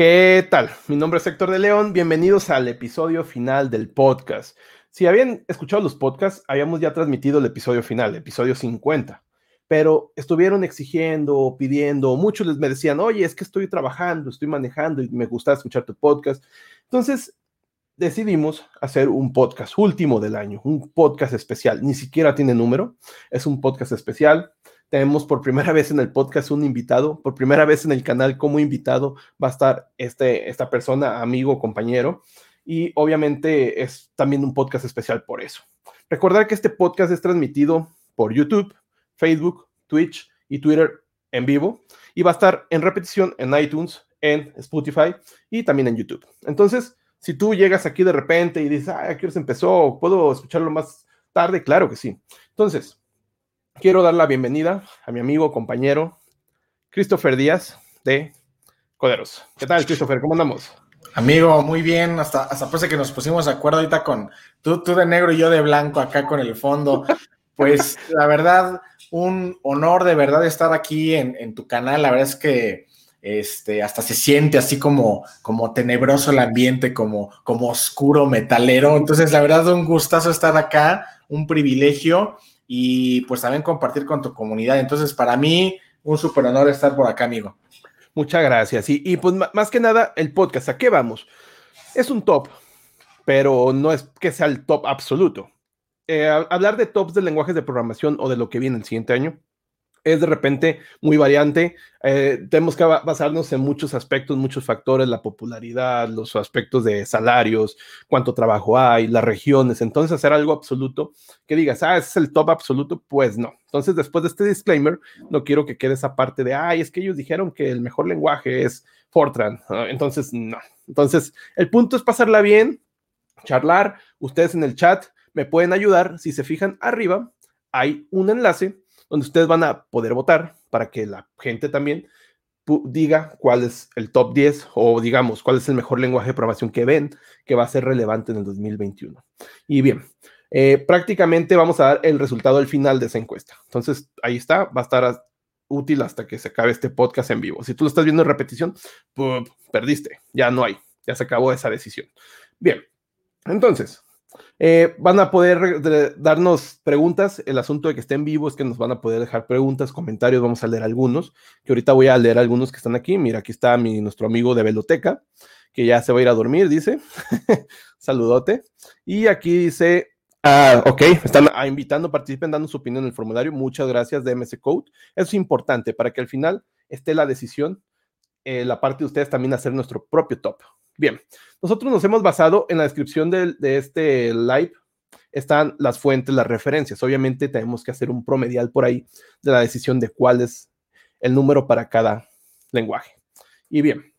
¿Qué tal? Mi nombre es Héctor de León. Bienvenidos al episodio final del podcast. Si habían escuchado los podcasts, habíamos ya transmitido el episodio final, episodio 50, pero estuvieron exigiendo, pidiendo, muchos les me decían, oye, es que estoy trabajando, estoy manejando y me gusta escuchar tu podcast. Entonces, decidimos hacer un podcast último del año, un podcast especial. Ni siquiera tiene número, es un podcast especial tenemos por primera vez en el podcast un invitado, por primera vez en el canal como invitado va a estar este, esta persona, amigo, compañero, y obviamente es también un podcast especial por eso. Recordar que este podcast es transmitido por YouTube, Facebook, Twitch y Twitter en vivo y va a estar en repetición en iTunes, en Spotify y también en YouTube. Entonces, si tú llegas aquí de repente y dices, ah, aquí se empezó, ¿puedo escucharlo más tarde? Claro que sí. Entonces, quiero dar la bienvenida a mi amigo, compañero, Christopher Díaz de Coderos. ¿Qué tal, Christopher? ¿Cómo andamos? Amigo, muy bien. Hasta, hasta parece que nos pusimos de acuerdo ahorita con tú, tú de negro y yo de blanco acá con el fondo. Pues la verdad, un honor de verdad estar aquí en, tu canal. La verdad es que este, hasta se siente así como, como tenebroso el ambiente, como, como oscuro, metalero. Entonces, la verdad, un gustazo estar acá, un privilegio y pues también compartir con tu comunidad. Entonces, para mí, un súper honor estar por acá, amigo. Muchas gracias. Y, y pues más que nada, el podcast, ¿a qué vamos? Es un top, pero no es que sea el top absoluto. Eh, hablar de tops de lenguajes de programación o de lo que viene el siguiente año es de repente muy variante. Eh, tenemos que basarnos en muchos aspectos, muchos factores, la popularidad, los aspectos de salarios, cuánto trabajo hay, las regiones. Entonces, hacer algo absoluto que digas, ah, es el top absoluto, pues no. Entonces, después de este disclaimer, no quiero que quede esa parte de, ay, es que ellos dijeron que el mejor lenguaje es Fortran. Entonces, no. Entonces, el punto es pasarla bien, charlar. Ustedes en el chat me pueden ayudar. Si se fijan arriba, hay un enlace donde ustedes van a poder votar para que la gente también diga cuál es el top 10 o digamos cuál es el mejor lenguaje de programación que ven que va a ser relevante en el 2021. Y bien, eh, prácticamente vamos a dar el resultado al final de esa encuesta. Entonces, ahí está, va a estar útil hasta que se acabe este podcast en vivo. Si tú lo estás viendo en repetición, perdiste, ya no hay, ya se acabó esa decisión. Bien, entonces, eh, van a poder darnos preguntas. El asunto de que estén vivos es que nos van a poder dejar preguntas, comentarios. Vamos a leer algunos, que ahorita voy a leer algunos que están aquí. Mira, aquí está mi, nuestro amigo de Veloteca, que ya se va a ir a dormir, dice. Saludote. Y aquí dice, ah, ok, están ah, invitando, participen dando su opinión en el formulario. Muchas gracias de Code. Es importante para que al final esté la decisión, eh, la parte de ustedes también hacer nuestro propio top. Bien, nosotros nos hemos basado en la descripción de, este live, están las fuentes, las referencias. Obviamente tenemos que hacer un promedial por ahí de la decisión de cuál es el número para cada lenguaje. Y bien,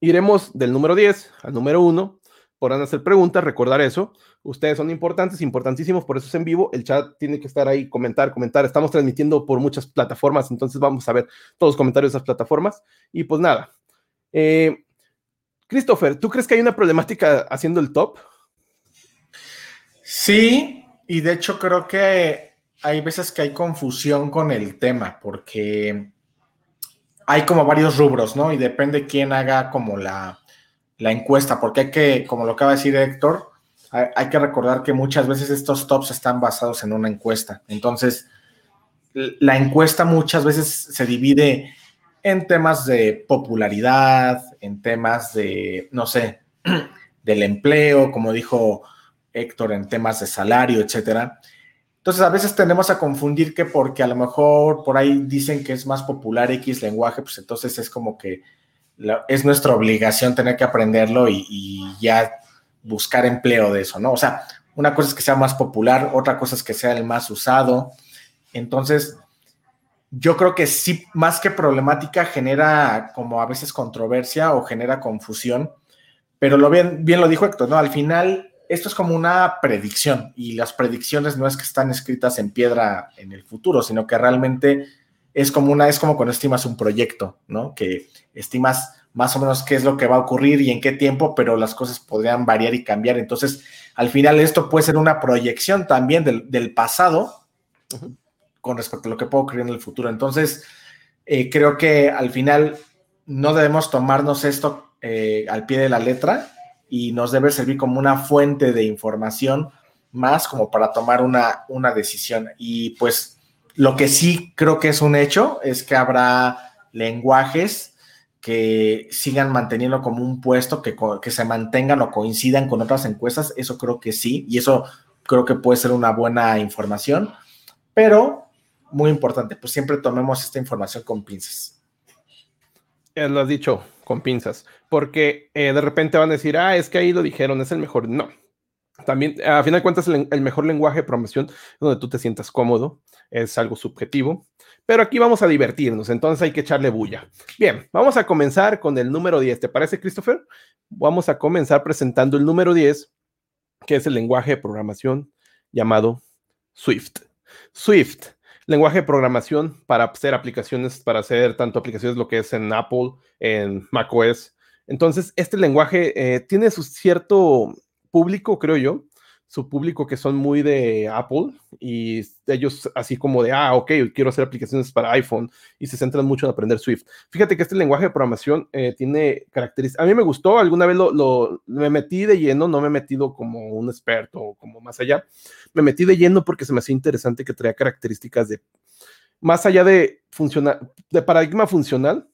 iremos del número 10 al número 1. Podrán hacer preguntas, recordar eso. Ustedes son importantes, importantísimos, por eso es en vivo. El chat tiene que estar ahí, comentar, comentar. Estamos transmitiendo por muchas plataformas, entonces vamos a ver todos los comentarios de esas plataformas. Y pues nada, eh, Christopher, ¿tú crees que hay una problemática haciendo el top? Sí, y de hecho creo que hay veces que hay confusión con el tema, porque hay como varios rubros, ¿no? Y depende quién haga como la, encuesta, porque hay que, como lo acaba de decir Héctor, hay, que recordar que muchas veces estos tops están basados en una encuesta. Entonces, la encuesta muchas veces se divide en temas de popularidad, en temas de, no sé, del empleo, como dijo Héctor, en temas de salario, etcétera. Entonces, a veces tendemos a confundir que porque a lo mejor por ahí dicen que es más popular X lenguaje, pues entonces es como que es nuestra obligación tener que aprenderlo y, y, ya buscar empleo de eso, ¿no? O sea, una cosa es que sea más popular, otra cosa es que sea el más usado. Entonces, yo creo que sí, más que problemática, genera como a veces controversia o genera confusión, pero lo bien, bien lo dijo Héctor, ¿no? Al final, esto es como una predicción y las predicciones no es que están escritas en piedra en el futuro, sino que realmente es como una, es como cuando estimas un proyecto, ¿no? Que estimas más o menos qué es lo que va a ocurrir y en qué tiempo, pero las cosas podrían variar y cambiar. Entonces, al final esto puede ser una proyección también del, del pasado, con respecto a lo que puedo ocurrir en el futuro. Entonces, eh, creo que al final no debemos tomarnos esto eh, al pie de la letra y nos debe servir como una fuente de información más como para tomar una, una decisión. Y pues lo que sí creo que es un hecho es que habrá lenguajes que sigan manteniendo como un puesto, que, que se mantengan o coincidan con otras encuestas, eso creo que sí, y eso creo que puede ser una buena información, pero muy importante, pues siempre tomemos esta información con pinzas. Ya lo has dicho, con pinzas, porque eh, de repente van a decir, ah, es que ahí lo dijeron, es el mejor. No, también, a final de cuentas, el, el, mejor lenguaje de programación donde tú te sientas cómodo, es algo subjetivo, pero aquí vamos a divertirnos, entonces hay que echarle bulla. Bien, vamos a comenzar con el número 10, ¿te parece, Christopher? Vamos a comenzar presentando el número 10, que es el lenguaje de programación llamado Swift. Swift, lenguaje de programación para hacer aplicaciones, para hacer tanto aplicaciones lo que es en Apple, en macOS. Entonces, este lenguaje eh, tiene su cierto público, creo yo, su público que son muy de Apple y ellos así como de, ah, ok, quiero hacer aplicaciones para iPhone y se centran mucho en aprender Swift. Fíjate que este lenguaje de programación eh, tiene características, a mí me gustó, alguna vez lo, lo, me metí de lleno, no me he metido como un experto o como más allá, me metí de lleno porque se me hacía interesante que traía características de, más allá de, funcional, de paradigma funcional,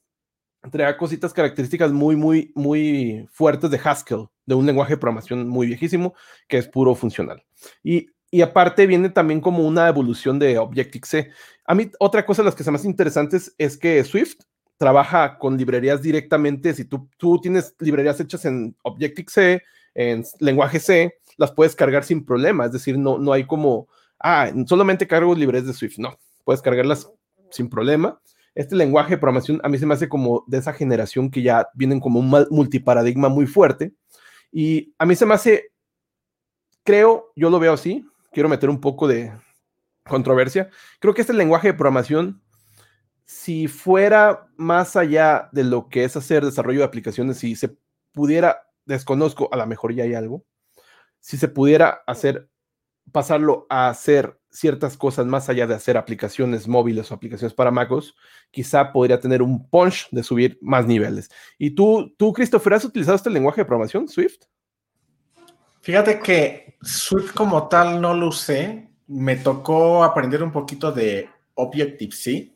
traía cositas características muy, muy, muy fuertes de Haskell, de un lenguaje de programación muy viejísimo, que es puro funcional. Y, y aparte viene también como una evolución de Objective-C. A mí, otra cosa de las que se más interesantes es que Swift trabaja con librerías directamente. Si tú, tú tienes librerías hechas en Objective-C, en lenguaje C, las puedes cargar sin problema. Es decir, no, no hay como, ah, solamente cargo librerías de Swift. No, puedes cargarlas sin problema este lenguaje de programación a mí se me hace como de esa generación que ya vienen como un multiparadigma muy fuerte. Y a mí se me hace, creo, yo lo veo así, quiero meter un poco de controversia. Creo que este lenguaje de programación, si fuera más allá de lo que es hacer desarrollo de aplicaciones, si se pudiera, desconozco, a lo mejor ya hay algo, si se pudiera hacer, pasarlo a hacer ciertas cosas más allá de hacer aplicaciones móviles o aplicaciones para MacOS, quizá podría tener un punch de subir más niveles. ¿Y tú, tú, Christopher, has utilizado este lenguaje de programación, Swift? Fíjate que Swift como tal no lo usé. Me tocó aprender un poquito de Objective-C,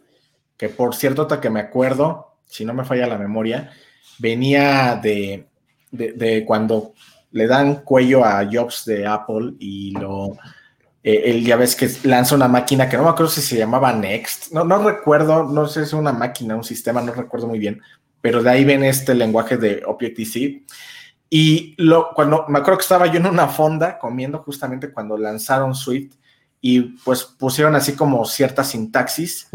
que por cierto, hasta que me acuerdo, si no me falla la memoria, venía de, de, de cuando le dan cuello a Jobs de Apple y lo eh, él ya ves que lanza una máquina que no me acuerdo si se llamaba Next, no, no recuerdo, no sé si es una máquina, un sistema, no recuerdo muy bien, pero de ahí viene este lenguaje de Objective-C. Y lo, cuando me acuerdo que estaba yo en una fonda comiendo justamente cuando lanzaron Swift y pues pusieron así como cierta sintaxis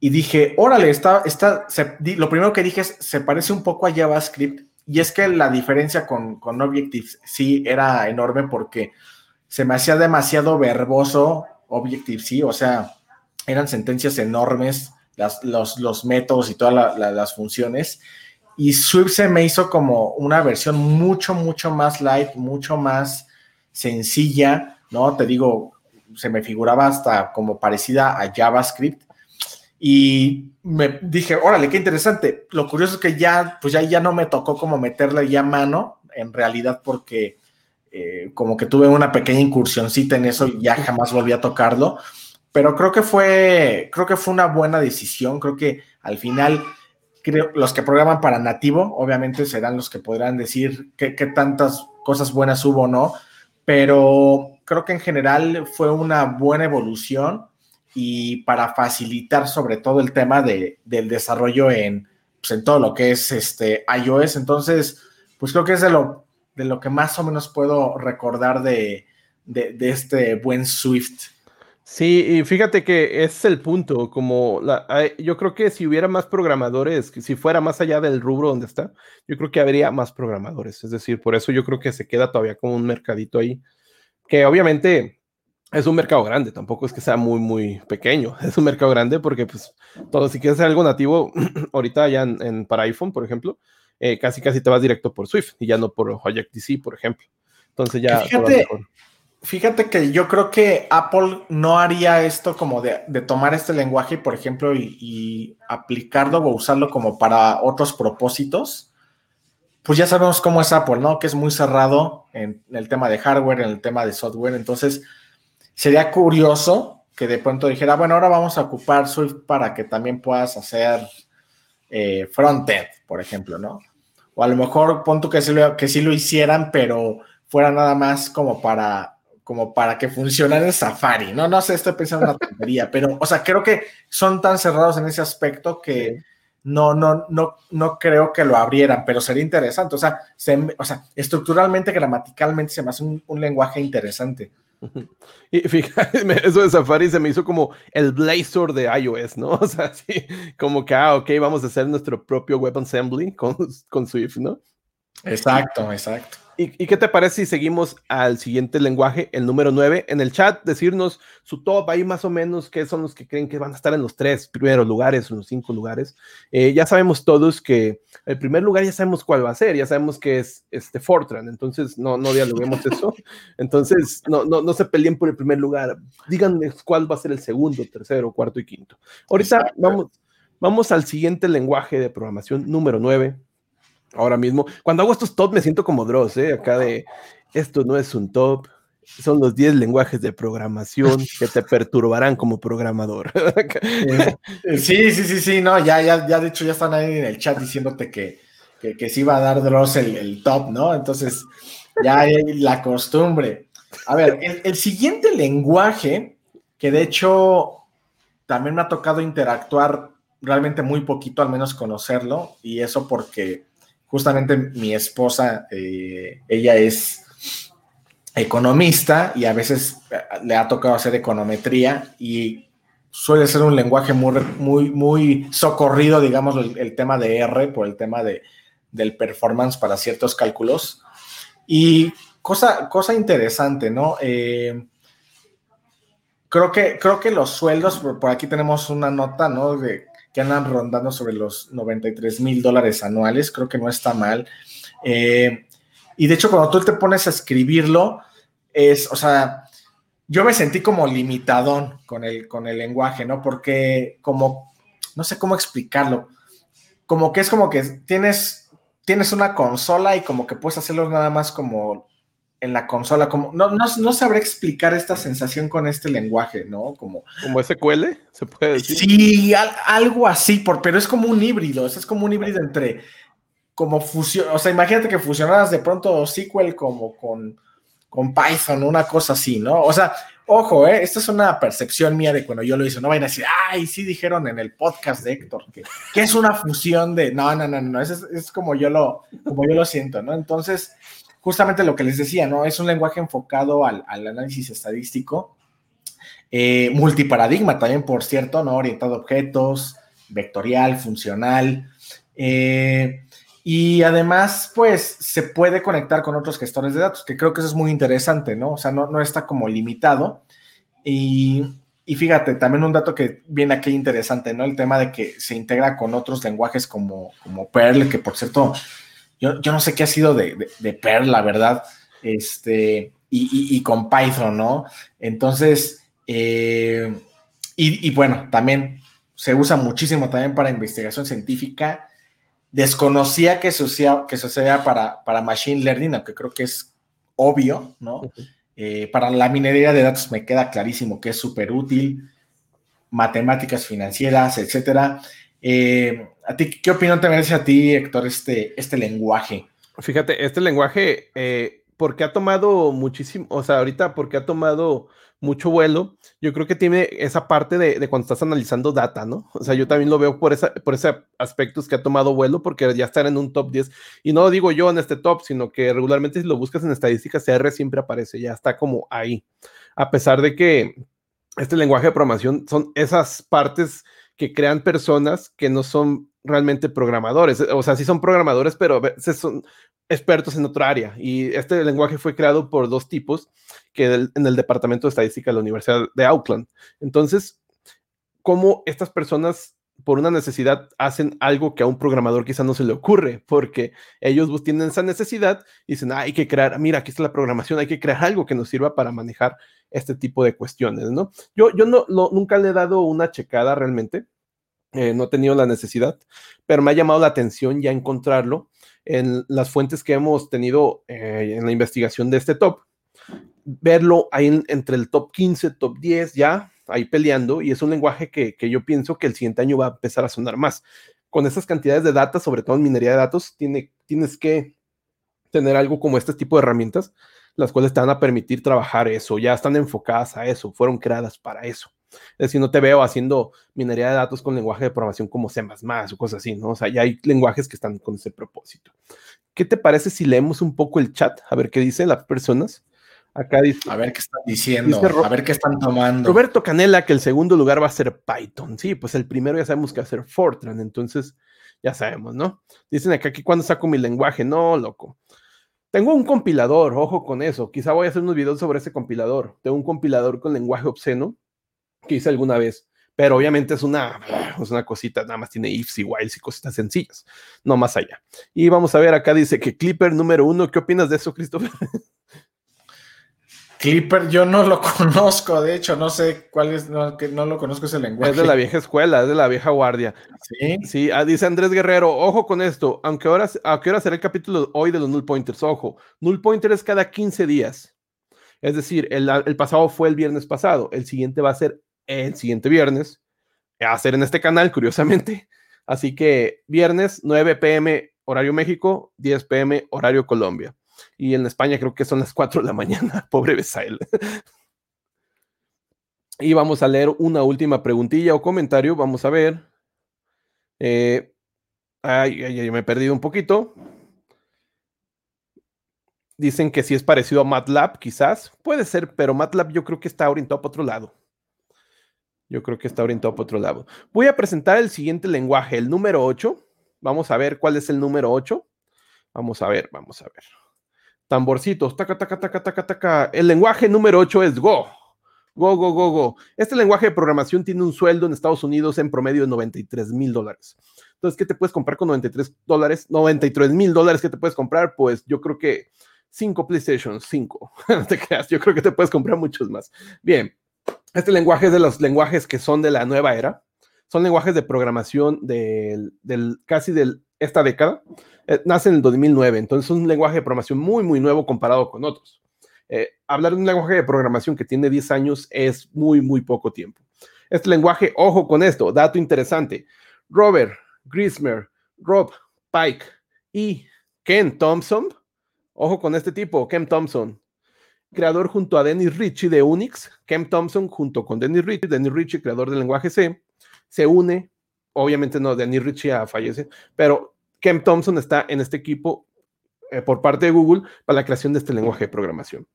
y dije, órale, está, está, lo primero que dije es, se parece un poco a JavaScript y es que la diferencia con, con Objective-C era enorme porque se me hacía demasiado verboso Objective-C, o sea, eran sentencias enormes, los, los, métodos y todas las funciones. Y Swift se me hizo como una versión mucho, mucho más light, mucho más sencilla, ¿no? Te digo, se me figuraba hasta como parecida a JavaScript. Y me dije, órale, qué interesante. Lo curioso es que ya, pues ya, ya no me tocó como meterle ya mano, en realidad, porque eh, como que tuve una pequeña incursioncita en eso y ya jamás volví a tocarlo, pero creo que fue, creo que fue una buena decisión, creo que al final creo, los que programan para nativo, obviamente serán los que podrán decir qué, tantas cosas buenas hubo o no, pero creo que en general fue una buena evolución y para facilitar sobre todo el tema de, del desarrollo en, pues en todo lo que es este iOS. Entonces, pues creo que es de lo de lo que más o menos puedo recordar de, este buen Swift. Sí, y fíjate que es el punto, como la, yo creo que si hubiera más programadores, si fuera más allá del rubro donde está, yo creo que habría más programadores, es decir, por eso yo creo que se queda todavía como un mercadito ahí, que obviamente es un mercado grande, tampoco es que sea muy, muy pequeño, es un mercado grande porque pues todo, si quieres hacer algo nativo, ahorita ya en, para iPhone, por ejemplo, eh, casi casi te vas directo por Swift y ya no por Objective-C, por ejemplo. Entonces ya... Fíjate, fíjate que yo creo que Apple no haría esto como de, tomar este lenguaje, por ejemplo, y, aplicarlo o usarlo como para otros propósitos, pues ya sabemos cómo es Apple, ¿no? Que es muy cerrado en el tema de hardware, en el tema de software. Entonces, sería curioso que de pronto dijera, bueno, ahora vamos a ocupar Swift para que también puedas hacer eh, frontend, por ejemplo, ¿no? O a lo mejor punto que sí, lo, que sí lo hicieran, pero fuera nada más como para, como para que funcionara en Safari, ¿no? No sé, estoy pensando en una tontería, pero, o sea, creo que son tan cerrados en ese aspecto que no, no, no, no creo que lo abrieran, pero sería interesante. O sea, o sea estructuralmente, gramaticalmente se me hace un, un lenguaje interesante. Y fíjate, eso de Safari se me hizo como el Blazor de iOS, ¿no? O sea, sí, como que, ah, ok, vamos a hacer nuestro propio web assembly con, con Swift, ¿no? Exacto, exacto. ¿Y, qué te parece si seguimos al siguiente lenguaje, el número 9? En el chat, decirnos su top, ahí más o menos qué son los que creen que van a estar en los tres primeros lugares, en los cinco lugares. Eh, ya sabemos todos que el primer lugar ya sabemos cuál va a ser, ya sabemos que es este Fortran, entonces no, no dialoguemos eso. Entonces, no, no, no se peleen por el primer lugar, díganme cuál va a ser el segundo, tercero, cuarto y quinto. Ahorita vamos, vamos al siguiente lenguaje de programación, número 9 ahora mismo. Cuando hago estos top me siento como Dross, ¿eh? Acá de, esto no es un top, son los 10 lenguajes de programación que te perturbarán como programador. sí, sí, sí, sí, no, ya, ya, ya de hecho ya están ahí en el chat diciéndote que, que, sí va a dar Dross el, top, ¿no? Entonces, ya hay la costumbre. A ver, el, el siguiente lenguaje, que de hecho también me ha tocado interactuar realmente muy poquito, al menos conocerlo, y eso porque justamente mi esposa, eh, ella es economista y a veces eh, le ha tocado hacer econometría y suele ser un lenguaje muy, muy, muy socorrido, digamos, el, tema de R por el tema de, del performance para ciertos cálculos. Y cosa, cosa interesante, ¿no? Eh, creo, que, creo que los sueldos, por, aquí tenemos una nota, ¿no? De que andan rondando sobre los 93 mil dólares anuales, creo que no está mal. Eh, y de hecho, cuando tú te pones a escribirlo, es, o sea, yo me sentí como limitadón con el, con el lenguaje, ¿no? Porque como, no sé cómo explicarlo, como que es como que tienes, tienes una consola y como que puedes hacerlo nada más como en la consola, como no, no, no, sabré explicar esta sensación con este lenguaje, ¿no? Como, como SQL, se puede decir. Sí, algo así, por, pero es como un híbrido, es como un híbrido entre como fusión, o sea, imagínate que fusionaras de pronto SQL como con, con Python, una cosa así, ¿no? O sea, ojo, ¿eh? esta es una percepción mía de cuando yo lo hice, no vayan a decir, ay, sí dijeron en el podcast de Héctor, que, que es una fusión de, no, no, no, no, es, es como yo lo, como yo lo siento, ¿no? Entonces, justamente lo que les decía, ¿no? Es un lenguaje enfocado al, análisis estadístico, eh, multiparadigma también, por cierto, ¿no? Orientado a objetos, vectorial, funcional. Eh, y además, pues, se puede conectar con otros gestores de datos, que creo que eso es muy interesante, ¿no? O sea, no, no está como limitado. Y, y, fíjate, también un dato que viene aquí interesante, ¿no? El tema de que se integra con otros lenguajes como, como Perl, que por cierto, yo, no sé qué ha sido de, de, Perl, la verdad, este, y, con Python, ¿no? Entonces, eh, y, bueno, también se usa muchísimo también para investigación científica. Desconocía que se usaba, que para, para Machine Learning, aunque creo que es obvio, ¿no? Eh, para la minería de datos me queda clarísimo que es súper útil, matemáticas financieras, etcétera. Eh, ¿A ti qué opinión te merece a ti, Héctor, este, este lenguaje? Fíjate, este lenguaje, eh, porque ha tomado muchísimo, o sea, ahorita porque ha tomado mucho vuelo, yo creo que tiene esa parte de, cuando estás analizando data, ¿no? O sea, yo también lo veo por, esa, por ese aspectos que ha tomado vuelo, porque ya están en un top 10, y no lo digo yo en este top, sino que regularmente si lo buscas en estadísticas, CR siempre aparece, ya está como ahí, a pesar de que este lenguaje de programación son esas partes que crean personas que no son realmente programadores. O sea, sí son programadores, pero son expertos en otra área. Y este lenguaje fue creado por dos tipos que en el Departamento de Estadística de la Universidad de Auckland. Entonces, ¿cómo estas personas por una necesidad hacen algo que a un programador quizá no se le ocurre, porque ellos tienen esa necesidad y dicen, ah, hay que crear, mira, aquí está la programación, hay que crear algo que nos sirva para manejar este tipo de cuestiones, ¿no? Yo, yo no, nunca le he dado una checada realmente, eh, no he tenido la necesidad, pero me ha llamado la atención ya encontrarlo. en las fuentes que hemos tenido eh, en la investigación de este top, verlo ahí entre el top 15, top 10, ya ahí peleando, y es un lenguaje que, yo pienso que el siguiente año va a empezar a sonar más. Con esas cantidades de datos, sobre todo en minería de datos, tiene, tienes que tener algo como este tipo de herramientas, las cuales te van a permitir trabajar eso, ya están enfocadas a eso, fueron creadas para eso. Es decir, no te veo haciendo minería de datos con lenguaje de programación como C++ o cosas así, ¿no? O sea, ya hay lenguajes que están con ese propósito. ¿Qué te parece si leemos un poco el chat? A ver qué dicen las personas. Acá dice. A ver qué están diciendo, a ver qué están tomando. Roberto Canela, que el segundo lugar va a ser Python. Sí, pues el primero ya sabemos que va a ser Fortran, entonces ya sabemos, ¿no? Dicen acá que cuando saco mi lenguaje, no, loco. Tengo un compilador, ojo con eso. Quizá voy a hacer unos videos sobre ese compilador. Tengo un compilador con lenguaje obsceno que hice alguna vez, pero obviamente es una, es una cosita, nada más tiene ifs y whiles y cositas sencillas, no más allá. Y vamos a ver, acá dice que Clipper número uno, ¿qué opinas de eso, Christopher? Clipper, yo no lo conozco, de hecho, no sé cuál es, no, que no lo conozco ese lenguaje. Es de la vieja escuela, es de la vieja guardia. Sí. Sí, ah, dice Andrés Guerrero, ojo con esto, aunque ahora, ¿a qué hora será el capítulo hoy de los null pointers? Ojo, null pointer es cada 15 días. Es decir, el, el pasado fue el viernes pasado, el siguiente va a ser el siguiente viernes, a hacer en este canal, curiosamente. Así que viernes, 9 pm horario México, 10 pm horario Colombia y en España creo que son las 4 de la mañana, pobre Besael. y vamos a leer una última preguntilla o comentario, vamos a ver. Eh, ay, ay, ay, me he perdido un poquito. Dicen que si es parecido a MATLAB, quizás. Puede ser, pero MATLAB yo creo que está orientado para otro lado. Yo creo que está orientado para otro lado. Voy a presentar el siguiente lenguaje, el número 8. Vamos a ver cuál es el número 8. Vamos a ver, vamos a ver tamborcitos, taca, taca, taca, taca, taca. El lenguaje número 8 es Go. Go, go, go, go. Este lenguaje de programación tiene un sueldo en Estados Unidos en promedio de 93 mil dólares. Entonces, ¿qué te puedes comprar con 93 dólares? 93 mil dólares, ¿qué te puedes comprar? Pues yo creo que 5 PlayStation 5. no te creas, yo creo que te puedes comprar muchos más. Bien, este lenguaje es de los lenguajes que son de la nueva era. Son lenguajes de programación del, casi de esta década. Eh, nace en el 2009, entonces es un lenguaje de programación muy, muy nuevo comparado con otros. Eh, hablar de un lenguaje de programación que tiene 10 años es muy, muy poco tiempo. Este lenguaje, ojo con esto, dato interesante. Robert Grismer, Rob Pike y Ken Thompson, ojo con este tipo, Ken Thompson, creador junto a Dennis Ritchie de Unix, Ken Thompson junto con Dennis Ritchie, Dennis Ritchie, creador del lenguaje C, se une, obviamente no, Dennis Ritchie fallece, pero Kem Thompson está en este equipo eh, por parte de Google para la creación de este lenguaje de programación.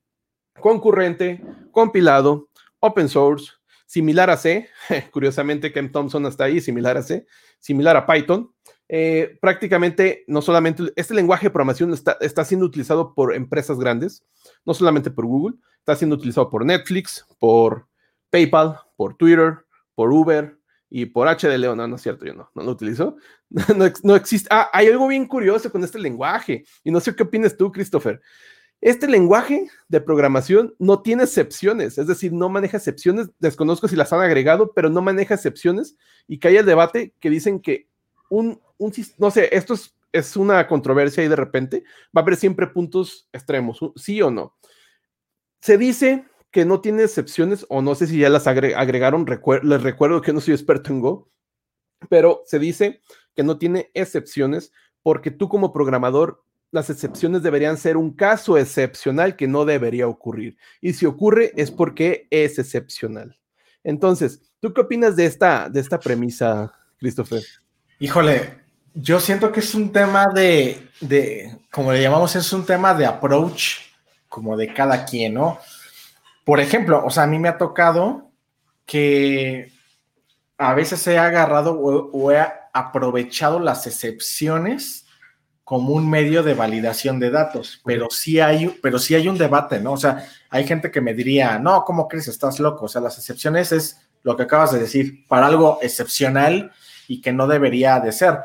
Concurrente, compilado, open source, similar a C, curiosamente Kem Thompson está ahí, similar a C, similar a Python. Eh, prácticamente, no solamente, este lenguaje de programación está, está siendo utilizado por empresas grandes, no solamente por Google, está siendo utilizado por Netflix, por PayPal, por Twitter, por Uber, y por H de León, no, no es cierto, yo no, no lo utilizo. No, existe. Ah, hay algo bien curioso con este lenguaje, y no sé qué opinas tú, Christopher. Este lenguaje de programación no tiene excepciones, es decir, no maneja excepciones, desconozco si las han agregado, pero no maneja excepciones y que haya el debate que dicen que un, un no sé, esto es, es una controversia y de repente va a haber siempre puntos extremos, sí o no. Se dice que no tiene excepciones, o no sé si ya las agregaron, les recuerdo que no soy experto en Go, pero se dice que no tiene excepciones porque tú como programador, las excepciones deberían ser un caso excepcional que no debería ocurrir. Y si ocurre es porque es excepcional. Entonces, ¿tú qué opinas de esta, de esta premisa, Christopher? Híjole, yo siento que es un tema de, de, como le llamamos, es un tema de approach, como de cada quien, ¿no? Por ejemplo, o sea, a mí me ha tocado que a veces he agarrado o, he aprovechado las excepciones como un medio de validación de datos, pero sí hay, pero sí hay un debate, ¿no? O sea, hay gente que me diría, no, ¿cómo crees? Estás loco. O sea, las excepciones es lo que acabas de decir, para algo excepcional y que no debería de ser.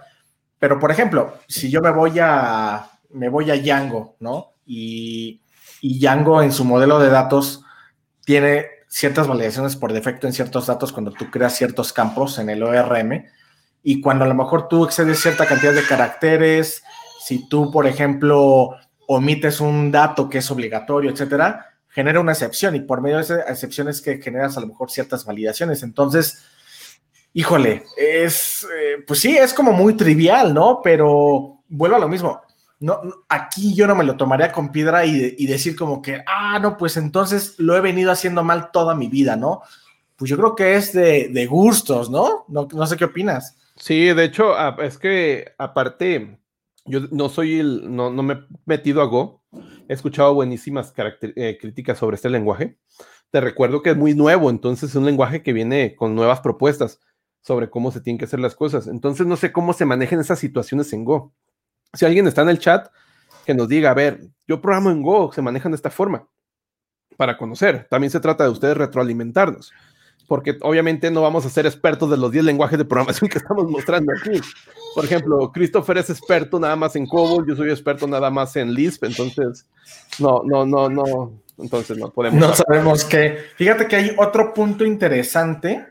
Pero, por ejemplo, si yo me voy a, me voy a Django, ¿no? Y, y Django en su modelo de datos tiene ciertas validaciones por defecto en ciertos datos cuando tú creas ciertos campos en el ORM y cuando a lo mejor tú excedes cierta cantidad de caracteres, si tú, por ejemplo, omites un dato que es obligatorio, etcétera, genera una excepción y por medio de esa excepción es que generas a lo mejor ciertas validaciones. Entonces, híjole, es, eh, pues sí, es como muy trivial, ¿no? Pero vuelvo a lo mismo. No, aquí yo no me lo tomaría con piedra y, decir como que, ah, no, pues entonces lo he venido haciendo mal toda mi vida, ¿no? Pues yo creo que es de, gustos, ¿no? ¿no? Sé qué opinas. Sí, de hecho, es que aparte, yo no soy el, no, no me he metido a Go. He escuchado buenísimas eh, críticas sobre este lenguaje. Te recuerdo que es muy nuevo, entonces es un lenguaje que viene con nuevas propuestas sobre cómo se tienen que hacer las cosas. Entonces no sé cómo se manejan esas situaciones en Go. Si alguien está en el chat, que nos diga, a ver, yo programo en Go, se manejan de esta forma, para conocer. También se trata de ustedes retroalimentarnos porque obviamente no vamos a ser expertos de los 10 lenguajes de programación que estamos mostrando aquí. Por ejemplo, Christopher es experto nada más en COBOL, yo soy experto nada más en Lisp, entonces no, no, no, no, entonces no podemos. No sabemos qué. Fíjate que hay otro punto interesante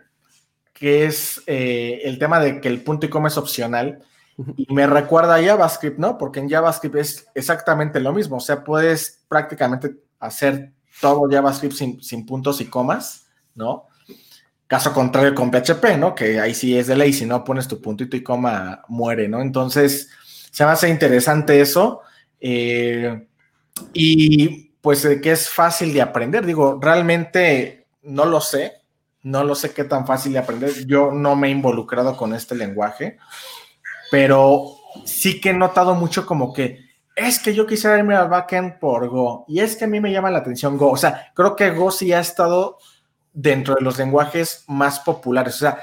que es eh, el tema de que el punto y coma es opcional. Y me recuerda a JavaScript, ¿no? Porque en JavaScript es exactamente lo mismo. O sea, puedes prácticamente hacer todo JavaScript sin, puntos y comas, ¿no? Caso contrario con PHP, ¿no? Que ahí sí es de ley, si no pones tu puntito y coma, muere, ¿no? Entonces, se me hace interesante eso. Eh, y pues que es fácil de aprender. Digo, realmente no lo sé, no lo sé qué tan fácil de aprender. Yo no me he involucrado con este lenguaje, pero sí que he notado mucho como que es que yo quisiera irme al backend por Go y es que a mí me llama la atención Go. O sea, creo que Go sí ha estado dentro de los lenguajes más populares. O sea,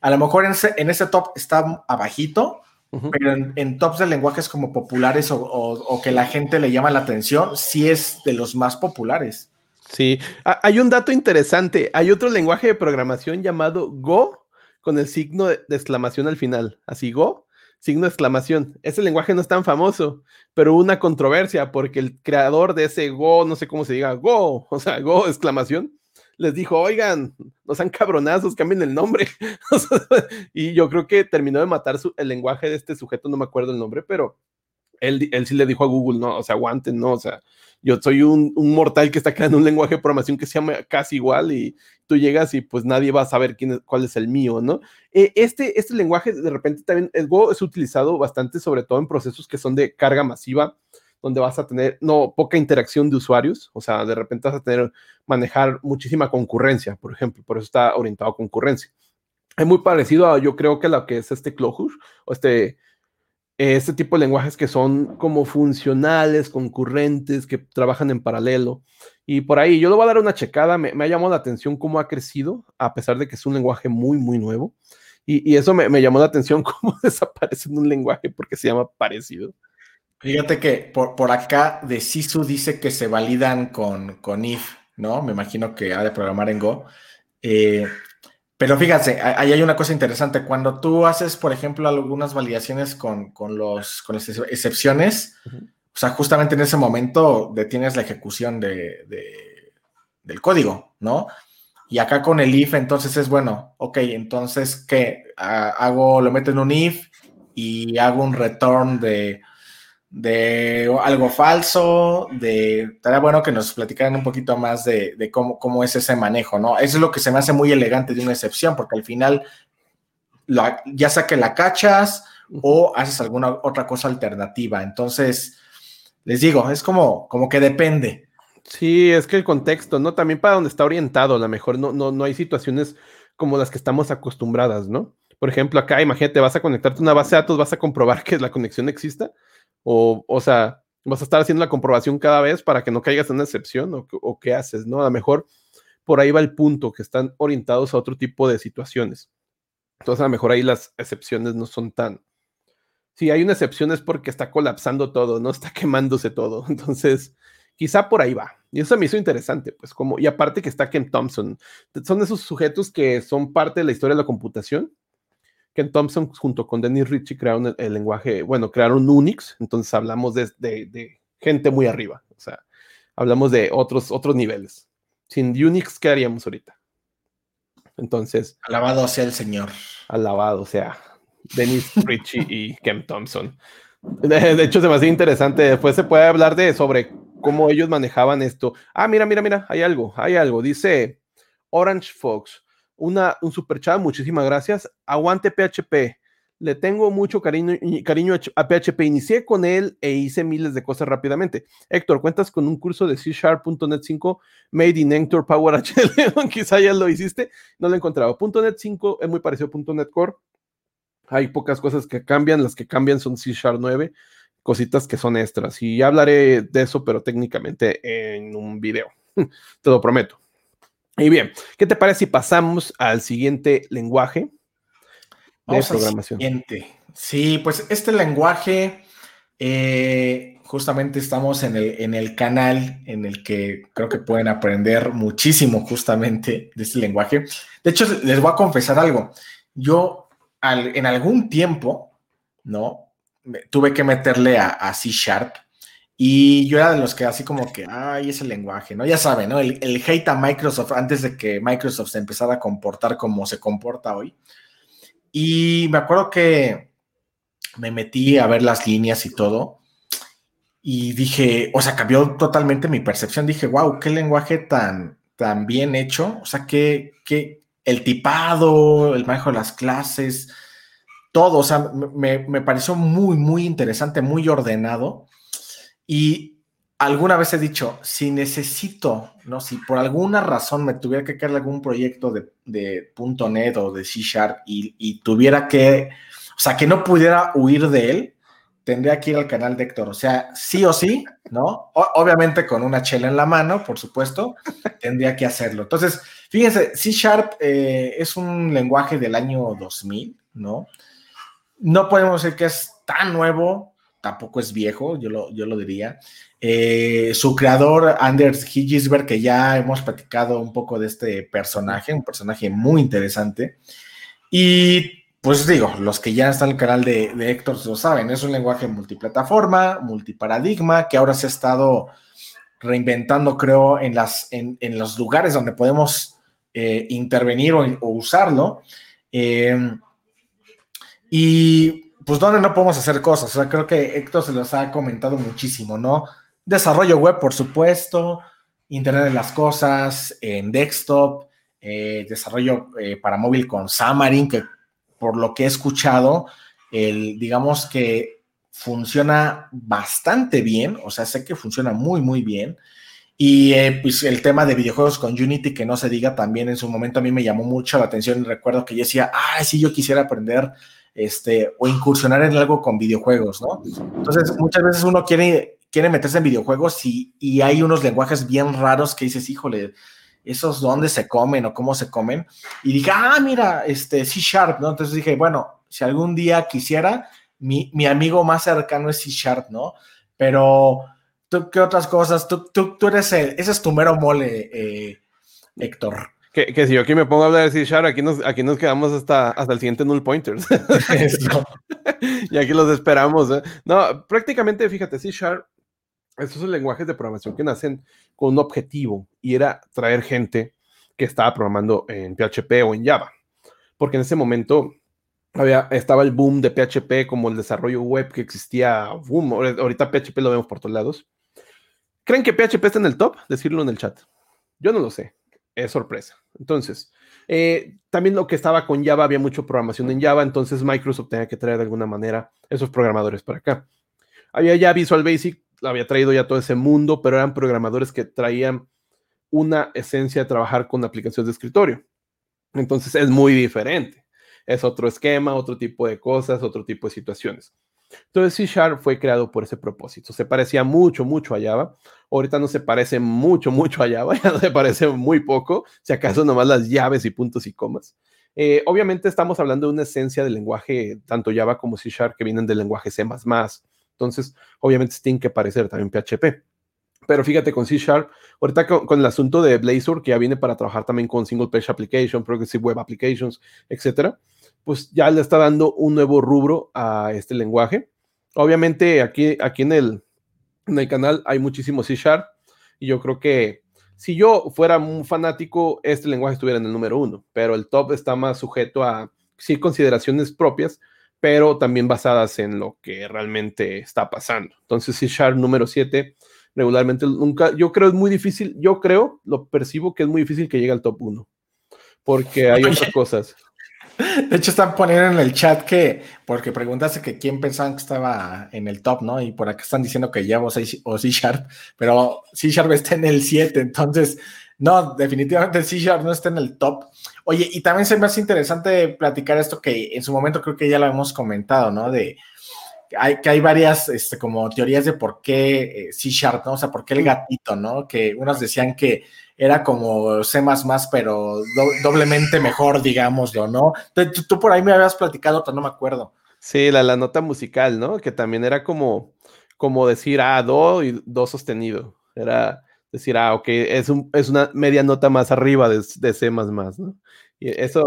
a lo mejor en ese, top está abajito, pero en, tops de lenguajes como populares o, que la gente le llama la atención, sí es de los más populares. Sí, hay un dato interesante. Hay otro lenguaje de programación llamado Go con el signo de, exclamación al final. Así, Go, signo de exclamación. Ese lenguaje no es tan famoso, pero hubo una controversia porque el creador de ese Go, no sé cómo se diga, Go, o sea, Go, exclamación, les dijo, oigan, no sean cabronazos, cambien el nombre. y yo creo que terminó de matar el lenguaje de este sujeto, no me acuerdo el nombre, pero él, él sí le dijo a Google, no, o sea, aguanten, no, o sea, yo soy un, mortal que está creando un lenguaje de programación que se llama casi igual y tú llegas y pues nadie va a saber quién cuál es el mío, ¿no? Eh, este, este lenguaje de repente también, es utilizado bastante, sobre todo en procesos que son de carga masiva, donde vas a tener, no, poca interacción de usuarios, o sea, de repente vas a tener, manejar muchísima concurrencia, por ejemplo, por eso está orientado a concurrencia. Es muy parecido a, yo creo que lo que es este Clojure, o este, este tipo de lenguajes que son como funcionales, concurrentes, que trabajan en paralelo. Y por ahí, yo le voy a dar una checada, me, me ha llamado la atención cómo ha crecido, a pesar de que es un lenguaje muy, muy nuevo. Y, y eso me, me, llamó la atención cómo desaparece en un lenguaje porque se llama parecido. Fíjate que por, por acá de Sisu dice que se validan con, con if, ¿no? Me imagino que ha de programar en Go. Eh, pero fíjate, ahí hay una cosa interesante. Cuando tú haces, por ejemplo, algunas validaciones con, los, con las excepciones, o sea, justamente en ese momento detienes la ejecución de, del código, ¿no? Y acá con el if, entonces es bueno, ok, entonces, ¿qué? Hago, lo meto en un if y hago un return de de algo falso, de... Estaría bueno que nos platicaran un poquito más de, cómo, cómo, es ese manejo, ¿no? Eso es lo que se me hace muy elegante de una excepción, porque al final, ya sea que la cachas o haces alguna otra cosa alternativa. Entonces, les digo, es como, como que depende. Sí, es que el contexto, ¿no? También para donde está orientado, a lo mejor no, no, no hay situaciones como las que estamos acostumbradas, ¿no? Por ejemplo, acá, imagínate, vas a conectarte a una base de datos, vas a comprobar que la conexión exista o, o sea, vas a estar haciendo la comprobación cada vez para que no caigas en una excepción o, qué haces, ¿no? A lo mejor por ahí va el punto, que están orientados a otro tipo de situaciones. Entonces, a lo mejor ahí las excepciones no son tan... Si hay una excepción es porque está colapsando todo, ¿no? Está quemándose todo. Entonces, quizá por ahí va. Y eso me hizo interesante, pues como, y aparte que está Ken Thompson, son esos sujetos que son parte de la historia de la computación Ken Thompson junto con Dennis Ritchie crearon el, lenguaje, bueno, crearon Unix, entonces hablamos de, gente muy arriba, o sea, hablamos de otros, otros niveles. Sin Unix, ¿qué haríamos ahorita? Entonces. Alabado sea el Señor. Alabado sea Dennis Ritchie y Ken Thompson. De, hecho, se me hace interesante. Después se puede hablar de sobre cómo ellos manejaban esto. Ah, mira, mira, mira, hay algo, hay algo. Dice Orange Fox, una, un super chat, muchísimas gracias. Aguante PHP. Le tengo mucho cariño, a PHP. Inicié con él e hice miles de cosas rápidamente. Héctor, ¿cuentas con un curso de C Sharp.net 5 Made in Hector Power HL? Quizá ya lo hiciste. No lo he encontrado. .NET 5 es muy parecido a .NET Core. Hay pocas cosas que cambian. Las que cambian son C Sharp 9 cositas que son extras. Y ya hablaré de eso, pero técnicamente en un video. Te lo prometo. Y bien, ¿qué te parece si pasamos al siguiente lenguaje de programación? Siguiente. Sí, pues este lenguaje, eh, justamente estamos en el, en el canal en el que creo que pueden aprender muchísimo justamente de este lenguaje. De hecho, les voy a confesar algo. Yo en algún tiempo, ¿no? tuve que meterle a, C Sharp y yo era de los que así como que, ay, ese lenguaje, ¿no? Ya saben, ¿no? El, el, hate a Microsoft antes de que Microsoft se empezara a comportar como se comporta hoy. Y me acuerdo que me metí a ver las líneas y todo. Y dije, o sea, cambió totalmente mi percepción. Dije, wow, qué lenguaje tan, tan bien hecho. O sea, que, que el tipado, el manejo de las clases, todo, o sea, me, pareció muy, muy interesante, muy ordenado. Y alguna vez he dicho, si necesito, ¿no? Si por alguna razón me tuviera que caer algún proyecto de, de .NET o de C Sharp y, tuviera que, o sea, que no pudiera huir de él, tendría que ir al canal de Héctor. O sea, sí o sí, ¿no? obviamente con una chela en la mano, por supuesto, tendría que hacerlo. Entonces, fíjense, C Sharp eh, es un lenguaje del año 2000, ¿no? no podemos decir que es tan nuevo, tampoco es viejo, yo lo, yo lo diría. Eh, su creador, Anders Higgisberg, que ya hemos platicado un poco de este personaje, un personaje muy interesante. Y pues digo, los que ya están en el canal de, Héctor lo saben, es un lenguaje multiplataforma, multiparadigma, que ahora se ha estado reinventando, creo, en, las, en, los lugares donde podemos eh, intervenir o, usarlo. Eh, y pues donde no podemos hacer cosas. O sea, creo que Héctor se los ha comentado muchísimo, ¿no? Desarrollo web, por supuesto, Internet de las Cosas, en desktop, eh, desarrollo eh, para móvil con Xamarin, que por lo que he escuchado, el, digamos que funciona bastante bien, o sea, sé que funciona muy, muy bien. Y eh, pues el tema de videojuegos con Unity, que no se diga también en su momento, a mí me llamó mucho la atención. Recuerdo que yo decía, ah, sí, yo quisiera aprender este, o incursionar en algo con videojuegos, ¿no? Entonces, muchas veces uno quiere, quiere meterse en videojuegos y, y hay unos lenguajes bien raros que dices, híjole, esos dónde se comen o cómo se comen. Y dije, ah, mira, este, C Sharp, ¿no? Entonces dije, bueno, si algún día quisiera, mi, mi amigo más cercano es C Sharp, ¿no? Pero, ¿tú qué otras cosas? Tú, tú, tú eres, ese es tu mero mole, eh, Héctor. Que, si yo aquí me pongo a hablar de C Sharp, aquí nos, aquí nos quedamos hasta, hasta el siguiente null pointers. y aquí los esperamos. ¿eh? No, prácticamente, fíjate, C Sharp, estos son lenguajes de programación que nacen con un objetivo y era traer gente que estaba programando en PHP o en Java. Porque en ese momento había, estaba el boom de PHP como el desarrollo web que existía. Boom, ahorita PHP lo vemos por todos lados. ¿Creen que PHP está en el top? Decirlo en el chat. Yo no lo sé es sorpresa. Entonces, eh, también lo que estaba con Java, había mucha programación en Java, entonces Microsoft tenía que traer de alguna manera esos programadores para acá. Había ya Visual Basic, había traído ya todo ese mundo, pero eran programadores que traían una esencia de trabajar con aplicaciones de escritorio. Entonces es muy diferente. Es otro esquema, otro tipo de cosas, otro tipo de situaciones. Entonces C Sharp fue creado por ese propósito. Se parecía mucho, mucho a Java. Ahorita no se parece mucho, mucho a Java, ya se parece muy poco, si acaso nomás las llaves y puntos y comas. Eh, obviamente estamos hablando de una esencia del lenguaje, tanto Java como C Sharp, que vienen del lenguaje C++. Entonces, obviamente tienen que parecer también PHP. Pero fíjate con C Sharp, ahorita con, el asunto de Blazor, que ya viene para trabajar también con Single Page Application, Progressive Web Applications, etcétera, pues ya le está dando un nuevo rubro a este lenguaje. Obviamente aquí, aquí en, el, en el canal hay muchísimo C Sharp y yo creo que si yo fuera un fanático, este lenguaje estuviera en el número uno, pero el top está más sujeto a sí consideraciones propias, pero también basadas en lo que realmente está pasando. Entonces, C Sharp número 7, regularmente nunca, yo creo es muy difícil, yo creo, lo percibo que es muy difícil que llegue al top 1, porque hay otras cosas. De hecho, están poniendo en el chat que, porque preguntaste que quién pensaban que estaba en el top, ¿no? Y por acá están diciendo que ya o C Sharp, pero C Sharp está en el 7, entonces, no, definitivamente C Sharp no está en el top. Oye, y también se me hace interesante platicar esto que en su momento creo que ya lo hemos comentado, ¿no? De hay, que hay varias este, como teorías de por qué eh, C Sharp, ¿no? O sea, por qué el gatito, ¿no? Que unos decían que era como C, pero doblemente mejor, digámoslo, ¿no? Tú, tú, por ahí me habías platicado, pero no me acuerdo. Sí, la, la nota musical, ¿no? Que también era como, como decir, ah, do y do sostenido. Era decir, ah, ok, es, un, es una media nota más arriba de, de C, ¿no? Y eso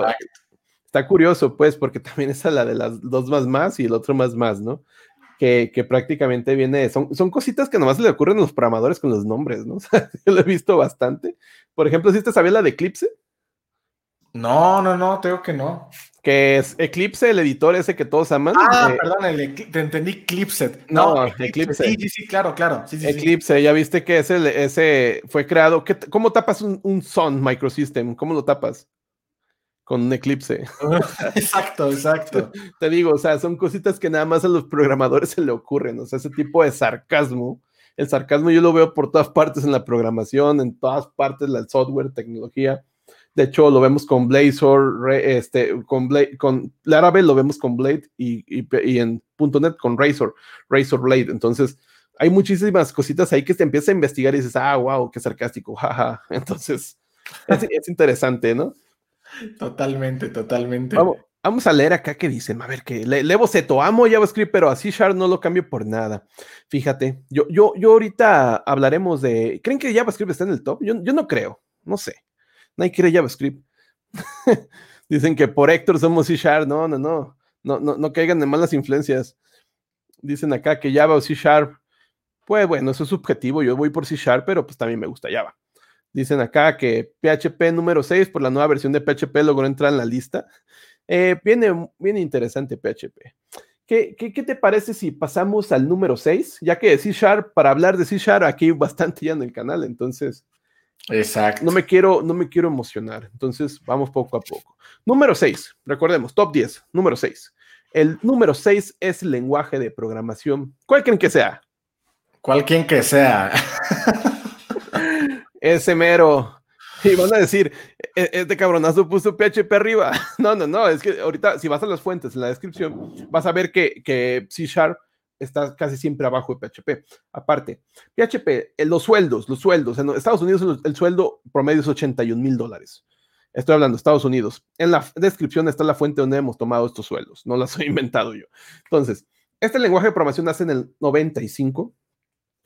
está curioso, pues, porque también es la de las dos más más y el otro más más, ¿no? que, prácticamente viene, son, son cositas que nomás le ocurren a los programadores con los nombres, ¿no? O sea, yo lo he visto bastante. Por ejemplo, ¿sí te sabías la de Eclipse? No, no, no, tengo que no. Que es Eclipse, el editor ese que todos aman. Ah, eh, perdón, te entendí Eclipse. No, Eclipse. Sí, sí, sí, claro, claro. Eclipse, ya viste que ese, ese fue creado. ¿Cómo tapas un, un Sun Microsystem? ¿Cómo lo tapas? Con un eclipse. exacto, exacto. Te digo, o sea, son cositas que nada más a los programadores se le ocurren, o sea, ese tipo de sarcasmo. El sarcasmo yo lo veo por todas partes en la programación, en todas partes del software, tecnología. De hecho, lo vemos con Blazor, este, con, Blade, con Laravel lo vemos con Blade y, y, en .NET con Razor, Razor Blade. Entonces, hay muchísimas cositas ahí que te empiezas a investigar y dices, ah, wow, qué sarcástico, jaja. Entonces, es, es interesante, ¿no? Totalmente, totalmente. Vamos, a leer acá que dicen, a ver, que le, le boceto, amo JavaScript, pero así Sharp no lo cambio por nada. Fíjate, yo, yo, yo ahorita hablaremos de, ¿creen que JavaScript está en el top? Yo, no creo, no sé. Nadie quiere JavaScript. dicen que por Héctor somos C Sharp, no, no, no, no, no, no caigan de malas influencias. Dicen acá que Java o C Sharp, pues bueno, eso es subjetivo, yo voy por C Sharp, pero pues también me gusta Java. Dicen acá que PHP número 6 por la nueva versión de PHP logró entrar en la lista. Eh, viene, viene interesante PHP. ¿Qué, ¿Qué, te parece si pasamos al número 6? Ya que C Sharp, para hablar de C Sharp, aquí hay bastante ya en el canal, entonces. Exacto. No me quiero, no me quiero emocionar. Entonces, vamos poco a poco. Número 6, recordemos, top 10, número 6. El número 6 es el lenguaje de programación. ¿Cuál creen que sea? ¿Cuál que sea? ese mero. Y van a decir, e-, este cabronazo puso PHP arriba. No, no, no, es que ahorita si vas a las fuentes en la descripción, vas a ver que, que C Sharp está casi siempre abajo de PHP. Aparte, PHP, eh, los sueldos, los sueldos, en Estados Unidos el, sueldo promedio es 81 mil dólares. Estoy hablando de Estados Unidos. En la descripción está la fuente donde hemos tomado estos sueldos, no las he inventado yo. Entonces, este lenguaje de programación nace en el 95.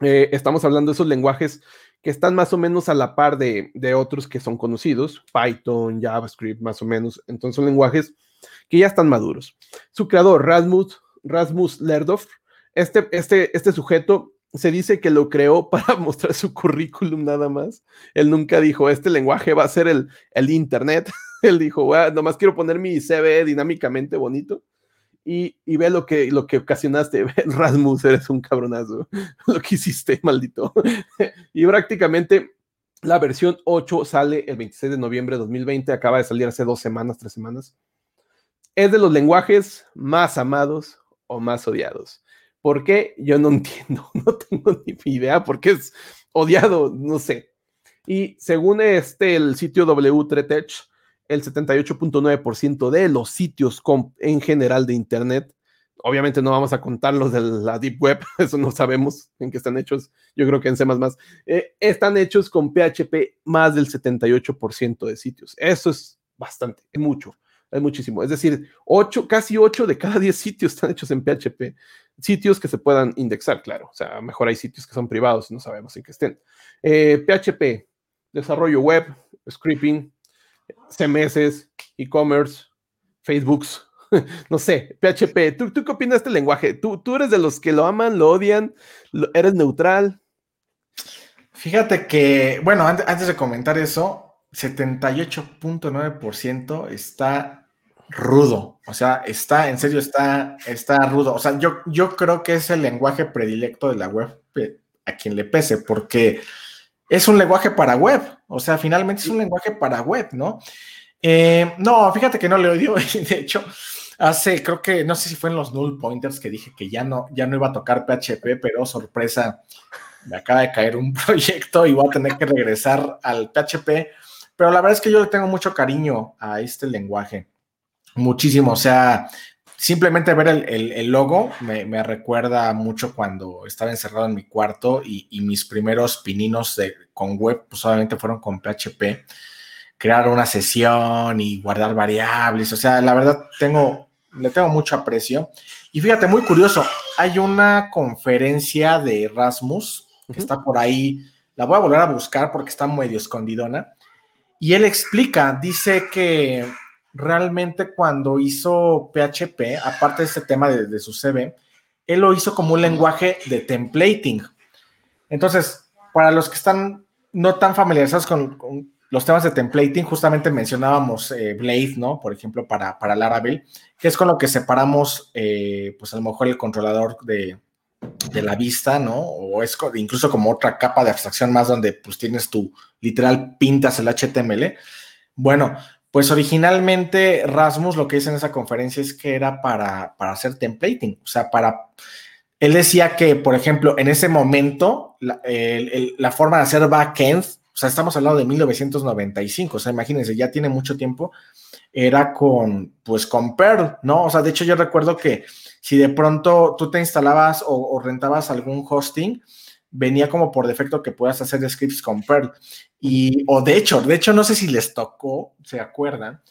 Eh, estamos hablando de esos lenguajes que están más o menos a la par de, otros que son conocidos, Python, JavaScript, más o menos. Entonces son lenguajes que ya están maduros. Su creador, Rasmus, Rasmus Lerdorf, este, este, este sujeto se dice que lo creó para mostrar su currículum nada más. Él nunca dijo, este lenguaje va a ser el, el Internet. Él dijo, nomás quiero poner mi CV dinámicamente bonito y, ve lo que, lo que ocasionaste. Rasmus, eres un cabronazo. Lo que hiciste, maldito. y prácticamente la versión 8 sale el 26 de noviembre de 2020. Acaba de salir hace dos semanas, tres semanas. Es de los lenguajes más amados o más odiados. ¿Por qué? Yo no entiendo. No tengo ni idea por qué es odiado. No sé. Y según este, el sitio W3Tech, el 78.9% de los sitios en general de Internet. Obviamente no vamos a contar los de la Deep Web, eso no sabemos en qué están hechos, yo creo que en C++. Eh, están hechos con PHP más del 78% de sitios. Eso es bastante, es mucho, es muchísimo. Es decir, 8, casi 8 de cada 10 sitios están hechos en PHP. Sitios que se puedan indexar, claro. O sea, mejor hay sitios que son privados no sabemos en qué estén. PHP, eh, desarrollo web, scripting, CMS, e-commerce, Facebooks, no sé, PHP. ¿Tú, qué opinas de este lenguaje? ¿Tú, ¿Tú eres de los que lo aman, lo odian? ¿Eres neutral? Fíjate que, bueno, antes, de comentar eso, 78.9% está rudo. O sea, está, en serio, está, está rudo. O sea, yo, yo creo que es el lenguaje predilecto de la web a quien le pese, porque es un lenguaje para web. O sea, finalmente es un lenguaje para web, ¿no? Eh, no, fíjate que no le odio. De hecho, hace, creo que, no sé si fue en los null pointers que dije que ya no, ya no iba a tocar PHP, pero sorpresa, me acaba de caer un proyecto y voy a tener que regresar al PHP. Pero la verdad es que yo le tengo mucho cariño a este lenguaje. Muchísimo. O sea, simplemente ver el, logo me, recuerda mucho cuando estaba encerrado en mi cuarto y, mis primeros pininos de, con web, pues obviamente fueron con PHP. Crear una sesión y guardar variables. O sea, la verdad tengo, le tengo mucho aprecio. Y fíjate, muy curioso, hay una conferencia de Erasmus que está por ahí. La voy a volver a buscar porque está medio escondidona. Y él explica, dice que realmente cuando hizo PHP, aparte de este tema de, su CV, él lo hizo como un lenguaje de templating. Entonces, para los que están no tan familiarizados con, los temas de templating, justamente mencionábamos eh, Blade, ¿no? Por ejemplo, para, para Laravel, que es con lo que separamos, eh, pues a lo mejor el controlador de, de la vista, ¿no? O es incluso como otra capa de abstracción más donde pues tienes tu, literal, pintas el HTML. Bueno, pues originalmente Rasmus lo que dice en esa conferencia es que era para, para hacer templating, o sea, para... Él decía que, por ejemplo, en ese momento, la, la forma de hacer backend, o sea, estamos hablando de 1995, o sea, imagínense, ya tiene mucho tiempo, era con, pues, con Perl, ¿no? O sea, de hecho yo recuerdo que si de pronto tú te instalabas o, rentabas algún hosting, venía como por defecto que puedas hacer scripts con Perl. Y, o de hecho, de hecho, no sé si les tocó, se acuerdan,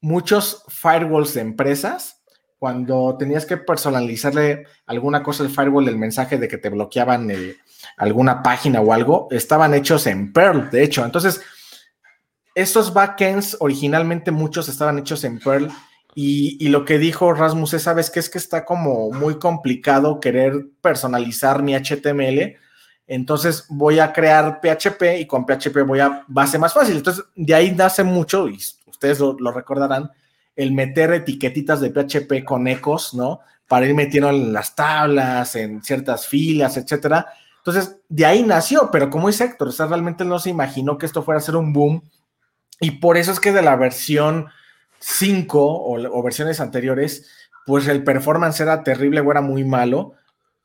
muchos firewalls de empresas, cuando tenías que personalizarle alguna cosa al firewall, el mensaje de que te bloqueaban eh, alguna página o algo, estaban hechos en Perl, de hecho. Entonces, estos backends, originalmente muchos estaban hechos en Perl y, lo que dijo Rasmus es, ¿sabes qué? Es que está como muy complicado querer personalizar mi HTML. Entonces voy a crear PHP y con PHP voy a base más fácil. Entonces de ahí nace mucho, y ustedes lo, recordarán, el meter etiquetitas de PHP con ecos, ¿no? Para ir metiendo en las tablas, en ciertas filas, etcétera. Entonces, de ahí nació, pero como es Héctor, o sea, realmente no se imaginó que esto fuera a ser un boom. Y por eso es que de la versión 5 o, versiones anteriores, pues el performance era terrible o era muy malo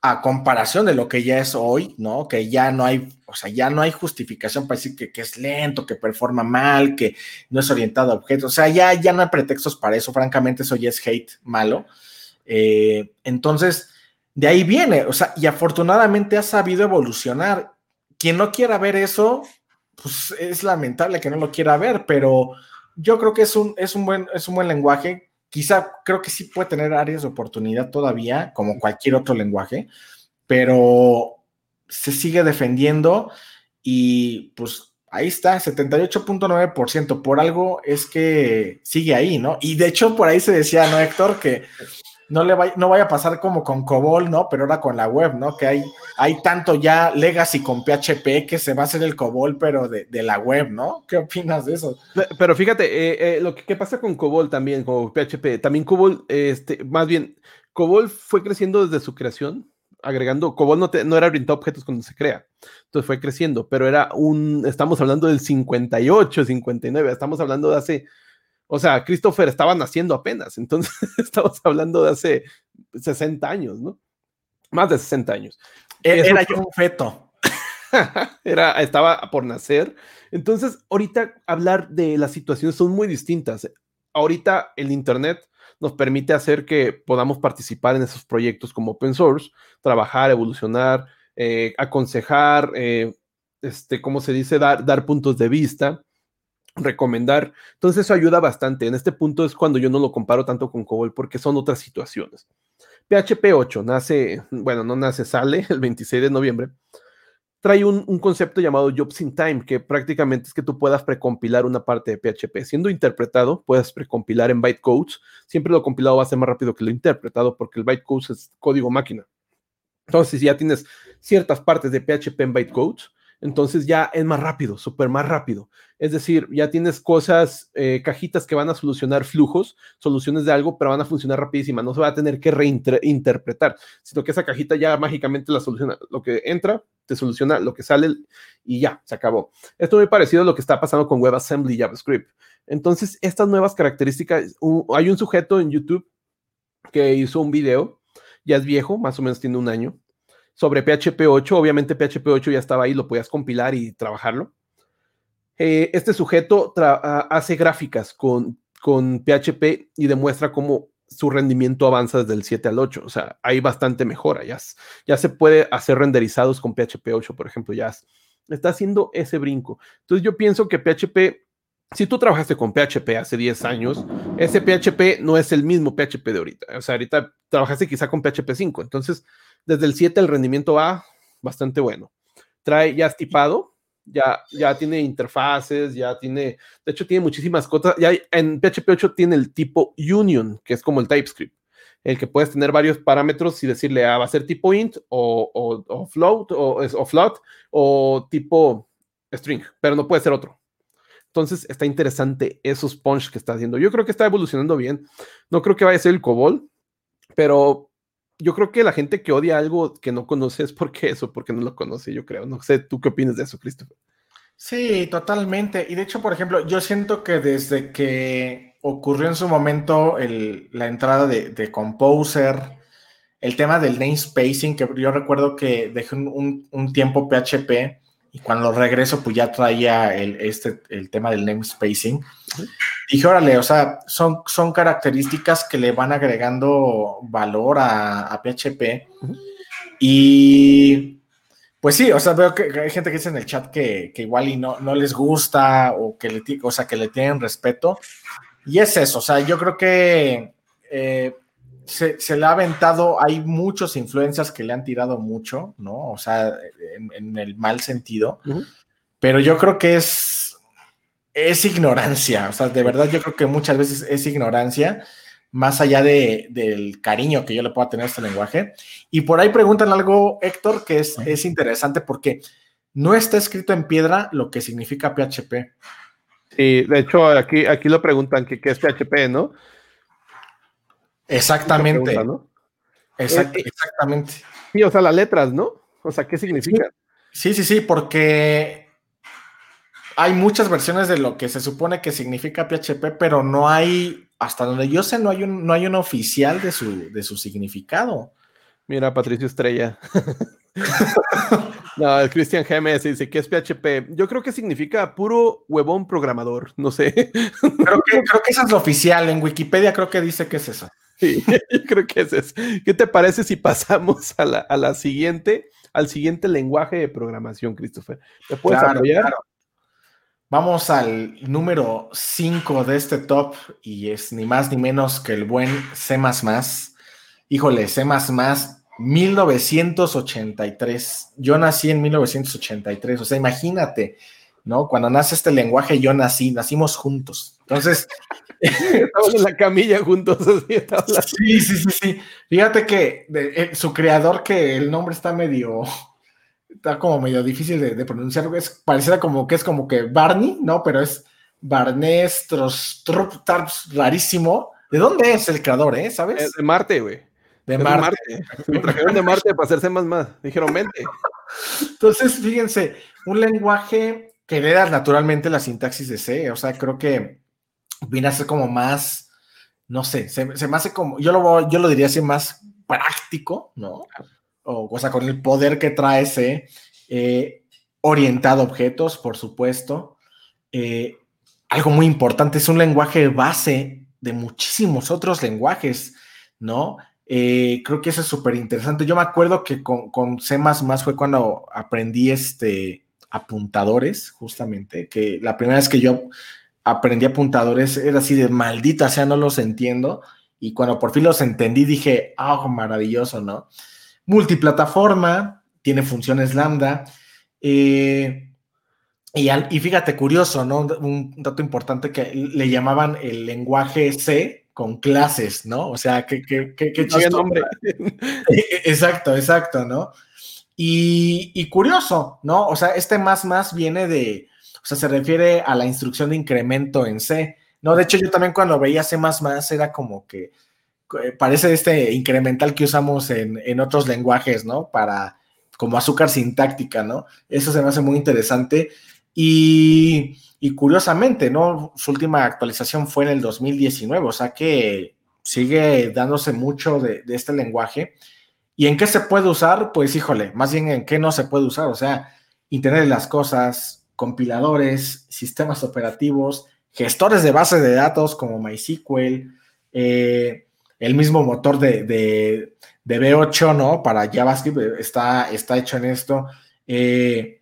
a comparación de lo que ya es hoy, ¿no? Que ya no hay, o sea, ya no hay justificación para decir que, es lento, que performa mal, que no es orientado a objetos, o sea, ya, ya no hay pretextos para eso, francamente eso ya es hate malo. Eh, entonces, de ahí viene, o sea, y afortunadamente ha sabido evolucionar. Quien no quiera ver eso, pues es lamentable que no lo quiera ver, pero yo creo que es un, es un, buen, es un buen lenguaje. Quizá creo que sí puede tener áreas de oportunidad todavía, como cualquier otro lenguaje, pero se sigue defendiendo y pues ahí está, 78.9%. Por algo es que sigue ahí, ¿no? Y de hecho por ahí se decía, ¿no, Héctor? Que no, le vaya, no vaya a pasar como con COBOL, ¿no? Pero ahora con la web, ¿no? Que hay, hay tanto ya legacy con PHP que se va a hacer el COBOL, pero de, la web, ¿no? ¿Qué opinas de eso? Pero fíjate, eh, eh, lo que, pasa con COBOL también, con PHP, también COBOL, este, más bien, COBOL fue creciendo desde su creación, agregando, COBOL no, no era orientado a objetos cuando se crea, entonces fue creciendo, pero era un, estamos hablando del 58, 59, estamos hablando de hace o sea, Christopher estaba naciendo apenas, entonces estamos hablando de hace 60 años, ¿no? Más de 60 años. E-, era yo un feto. Era, estaba por nacer. Entonces, ahorita hablar de las situaciones son muy distintas. Ahorita el Internet nos permite hacer que podamos participar en esos proyectos como open source, trabajar, evolucionar, eh, aconsejar, eh, este, ¿cómo se dice? Dar, dar puntos de vista recomendar. Entonces eso ayuda bastante. En este punto es cuando yo no lo comparo tanto con COBOL porque son otras situaciones. PHP 8 nace, bueno, no nace, sale el 26 de noviembre. Trae un, concepto llamado Jobs in Time, que prácticamente es que tú puedas precompilar una parte de PHP. Siendo interpretado, puedes precompilar en bytecodes. Siempre lo compilado va a ser más rápido que lo interpretado porque el bytecodes es código máquina. Entonces, si ya tienes ciertas partes de PHP en bytecodes, Entonces ya es más rápido, súper más rápido. Es decir, ya tienes cosas, eh, cajitas que van a solucionar flujos, soluciones de algo, pero van a funcionar rapidísima. No se va a tener que reinterpretar, sino que esa cajita ya mágicamente la soluciona. Lo que entra, te soluciona lo que sale y ya, se acabó. Esto es muy parecido a lo que está pasando con WebAssembly y JavaScript. Entonces, estas nuevas características, hay un sujeto en YouTube que hizo un video, ya es viejo, más o menos tiene un año, sobre PHP 8. Obviamente PHP 8 ya estaba ahí, lo podías compilar y trabajarlo. Eh, este sujeto hace gráficas con, con PHP y demuestra cómo su rendimiento avanza desde el 7 al 8. O sea, hay bastante mejora. Ya, ya se puede hacer renderizados con PHP 8, por ejemplo. Ya está haciendo ese brinco. Entonces yo pienso que PHP, si tú trabajaste con PHP hace 10 años, ese PHP no es el mismo PHP de ahorita. O sea, ahorita trabajaste quizá con PHP 5. Entonces, desde el 7 el rendimiento va bastante bueno. Trae ya tipado, ya, ya tiene interfaces, ya tiene, de hecho tiene muchísimas cosas. Ya en PHP 8 tiene el tipo union, que es como el TypeScript, el que puedes tener varios parámetros y decirle, ah, va a ser tipo int o, o, float o, o float o tipo string, pero no puede ser otro. Entonces está interesante esos punch que está haciendo. Yo creo que está evolucionando bien. No creo que vaya a ser el COBOL, pero yo creo que la gente que odia algo que no conoce es porque eso, porque no lo conoce, yo creo. No sé, ¿tú qué opinas de eso, Christopher? Sí, totalmente. Y de hecho, por ejemplo, yo siento que desde que ocurrió en su momento la entrada de, Composer, el tema del namespacing, que yo recuerdo que dejé un tiempo PHP y cuando regreso, pues ya traía el, este, el tema del namespacing. Dije, órale, o sea, son, son características que le van agregando valor a, PHP. Y pues sí, o sea, veo que hay gente que dice en el chat que, igual y no, no les gusta o que le, o sea, que le tienen respeto. Y es eso, o sea, yo creo que eh, se, le ha aventado, hay muchos influencers que le han tirado mucho, ¿no? O sea, en, el mal sentido, pero yo creo que es, es ignorancia, o sea, de verdad yo creo que muchas veces es ignorancia, más allá de, del cariño que yo le pueda tener a este lenguaje. Y por ahí preguntan algo, Héctor, que es, es interesante porque no está escrito en piedra lo que significa PHP. Sí, de hecho, aquí, aquí lo preguntan que qué es PHP, ¿no? Exactamente. Eh, exactamente. Sí, o sea, las letras, ¿no? O sea, ¿qué significa? Sí, sí, sí, porque hay muchas versiones de lo que se supone que significa PHP, pero no hay, hasta donde yo sé, no hay un, no hay un oficial de su, de su significado. Mira, Patricio Estrella. no, el Christian GMS dice que es PHP. Yo creo que significa puro huevón programador, no sé. creo, que, creo que eso es lo oficial. En Wikipedia creo que dice que es eso. Sí, yo creo que es eso. ¿Qué te parece si pasamos a la, siguiente, al siguiente lenguaje de programación, Christopher? ¿Te puedes apoyar? Vamos al número 5 de este top y es ni más ni menos que el buen C. Híjole, C 1983. Yo nací en 1983, o sea, imagínate, ¿no? Cuando nace este lenguaje, yo nací, nacimos juntos. Entonces, Estamos en la camilla juntos. sí, sí, sí, sí. Fíjate que su creador, que el nombre está medio, está como medio difícil de, pronunciar. Es, pareciera como que es como que Barney, ¿no? Pero es Barnés Tarps, rarísimo. ¿De dónde es el creador, eh? ¿Sabes? de Marte, güey. De Marte. Me trajeron de Marte para hacerse más más. Dijeron, vente. Entonces, fíjense, un lenguaje que hereda naturalmente la sintaxis de C. O sea, creo que viene a ser como más, no sé, se, me hace como, yo lo, yo lo diría así más práctico, ¿no? O, sea, con el poder que trae ese, eh, orientado a objetos, por supuesto. Eh, algo muy importante, es un lenguaje base de muchísimos otros lenguajes, ¿no? Eh, creo que eso es súper interesante. Yo me acuerdo que con, con C fue cuando aprendí este apuntadores, justamente, que la primera vez que yo aprendí apuntadores, era así de maldita sea, no los entiendo. Y cuando por fin los entendí, dije, ah, maravilloso, ¿no? Multiplataforma, tiene funciones lambda. Eh, y, y, fíjate, curioso, ¿no? Un dato importante que le llamaban el lenguaje C con clases, ¿no? O sea, qué que, que, nombre. exacto, exacto, ¿no? Y, curioso, ¿no? O sea, este más más viene de, o sea, se refiere a la instrucción de incremento en C. No, de hecho, yo también cuando veía C era como que eh, parece este incremental que usamos en, en otros lenguajes, ¿no? Para como azúcar sintáctica, ¿no? Eso se me hace muy interesante. Y, y, curiosamente, ¿no? Su última actualización fue en el 2019, o sea que sigue dándose mucho de, de este lenguaje. ¿Y en qué se puede usar? Pues híjole, más bien en qué no se puede usar. O sea, Internet de las Cosas, compiladores, sistemas operativos, gestores de base de datos como MySQL, eh, el mismo motor de, de, B8, ¿no? Para JavaScript eh, está, está hecho en esto. Eh,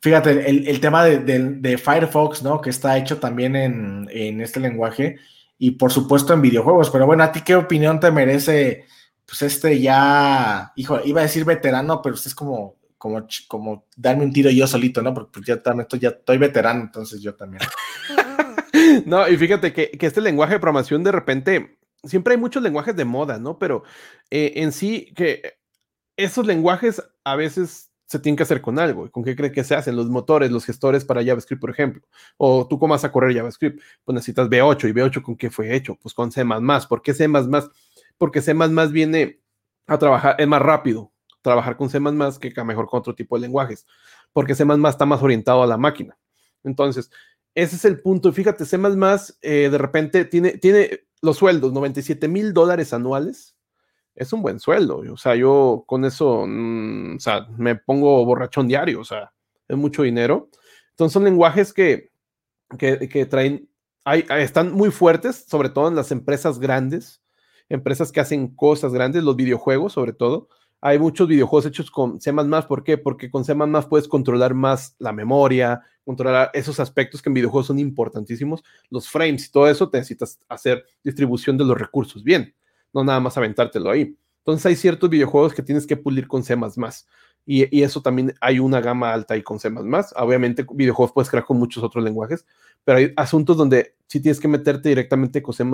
fíjate, el, tema de, Firefox, ¿no? Que está hecho también en, en este lenguaje y por supuesto en videojuegos. Pero bueno, ¿a ti qué opinión te merece? pues este ya, hijo, iba a decir veterano, pero es como, como, como darme un tiro yo solito, ¿no? Porque ya también estoy, ya estoy veterano, entonces yo también. no, y fíjate que, este lenguaje de programación de repente, siempre hay muchos lenguajes de moda, ¿no? Pero eh, en sí, que esos lenguajes a veces se tienen que hacer con algo. ¿Con qué cree que se hacen? Los motores, los gestores para JavaScript, por ejemplo. O tú cómo vas a correr JavaScript. Pues necesitas B8. ¿Y B8 con qué fue hecho? Pues con C++. ¿Por qué C++? porque C viene a trabajar, es más rápido trabajar con C que mejor con otro tipo de lenguajes, porque C está más orientado a la máquina. Entonces, ese es el punto. Fíjate, C eh, de repente tiene, tiene los sueldos, 97 mil dólares anuales. Es un buen sueldo. O sea, yo con eso, mm, o sea, me pongo borrachón diario. O sea, es mucho dinero. Entonces, son lenguajes que, que, traen, están muy fuertes, sobre todo en las empresas grandes empresas que hacen cosas grandes, los videojuegos sobre todo. Hay muchos videojuegos hechos con C++, ¿por qué? Porque con C++ puedes controlar más la memoria, controlar esos aspectos que en videojuegos son importantísimos, los frames y todo eso, te necesitas hacer distribución de los recursos bien, no nada más aventártelo ahí. Entonces hay ciertos videojuegos que tienes que pulir con C++. Y, y, eso también hay una gama alta ahí con C++. Obviamente videojuegos puedes crear con muchos otros lenguajes, pero hay asuntos donde sí tienes que meterte directamente con C++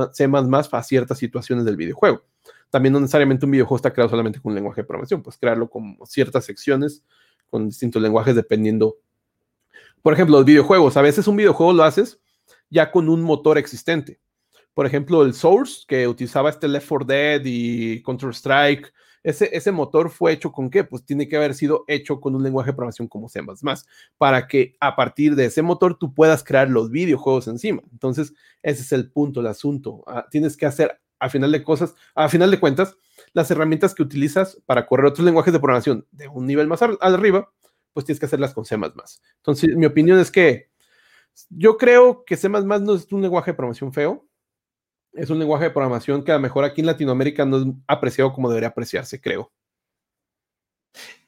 a ciertas situaciones del videojuego. También no necesariamente un videojuego está creado solamente con un lenguaje de programación, puedes crearlo con ciertas secciones, con distintos lenguajes dependiendo. Por ejemplo, los videojuegos, a veces un videojuego lo haces ya con un motor existente. Por ejemplo, el Source, que utilizaba este Left 4 Dead y Counter-Strike, ese, ese motor fue hecho con qué? Pues tiene que haber sido hecho con un lenguaje de programación como C++, para que a partir de ese motor tú puedas crear los videojuegos encima. Entonces, ese es el punto, el asunto. Ah, tienes que hacer, a final de cosas, a final de cuentas, las herramientas que utilizas para correr otros lenguajes de programación de un nivel más arriba, pues tienes que hacerlas con C++. Entonces, mi opinión es que yo creo que C++ no es un lenguaje de programación feo, es un lenguaje de programación que a lo mejor aquí en Latinoamérica no es apreciado como debería apreciarse, creo.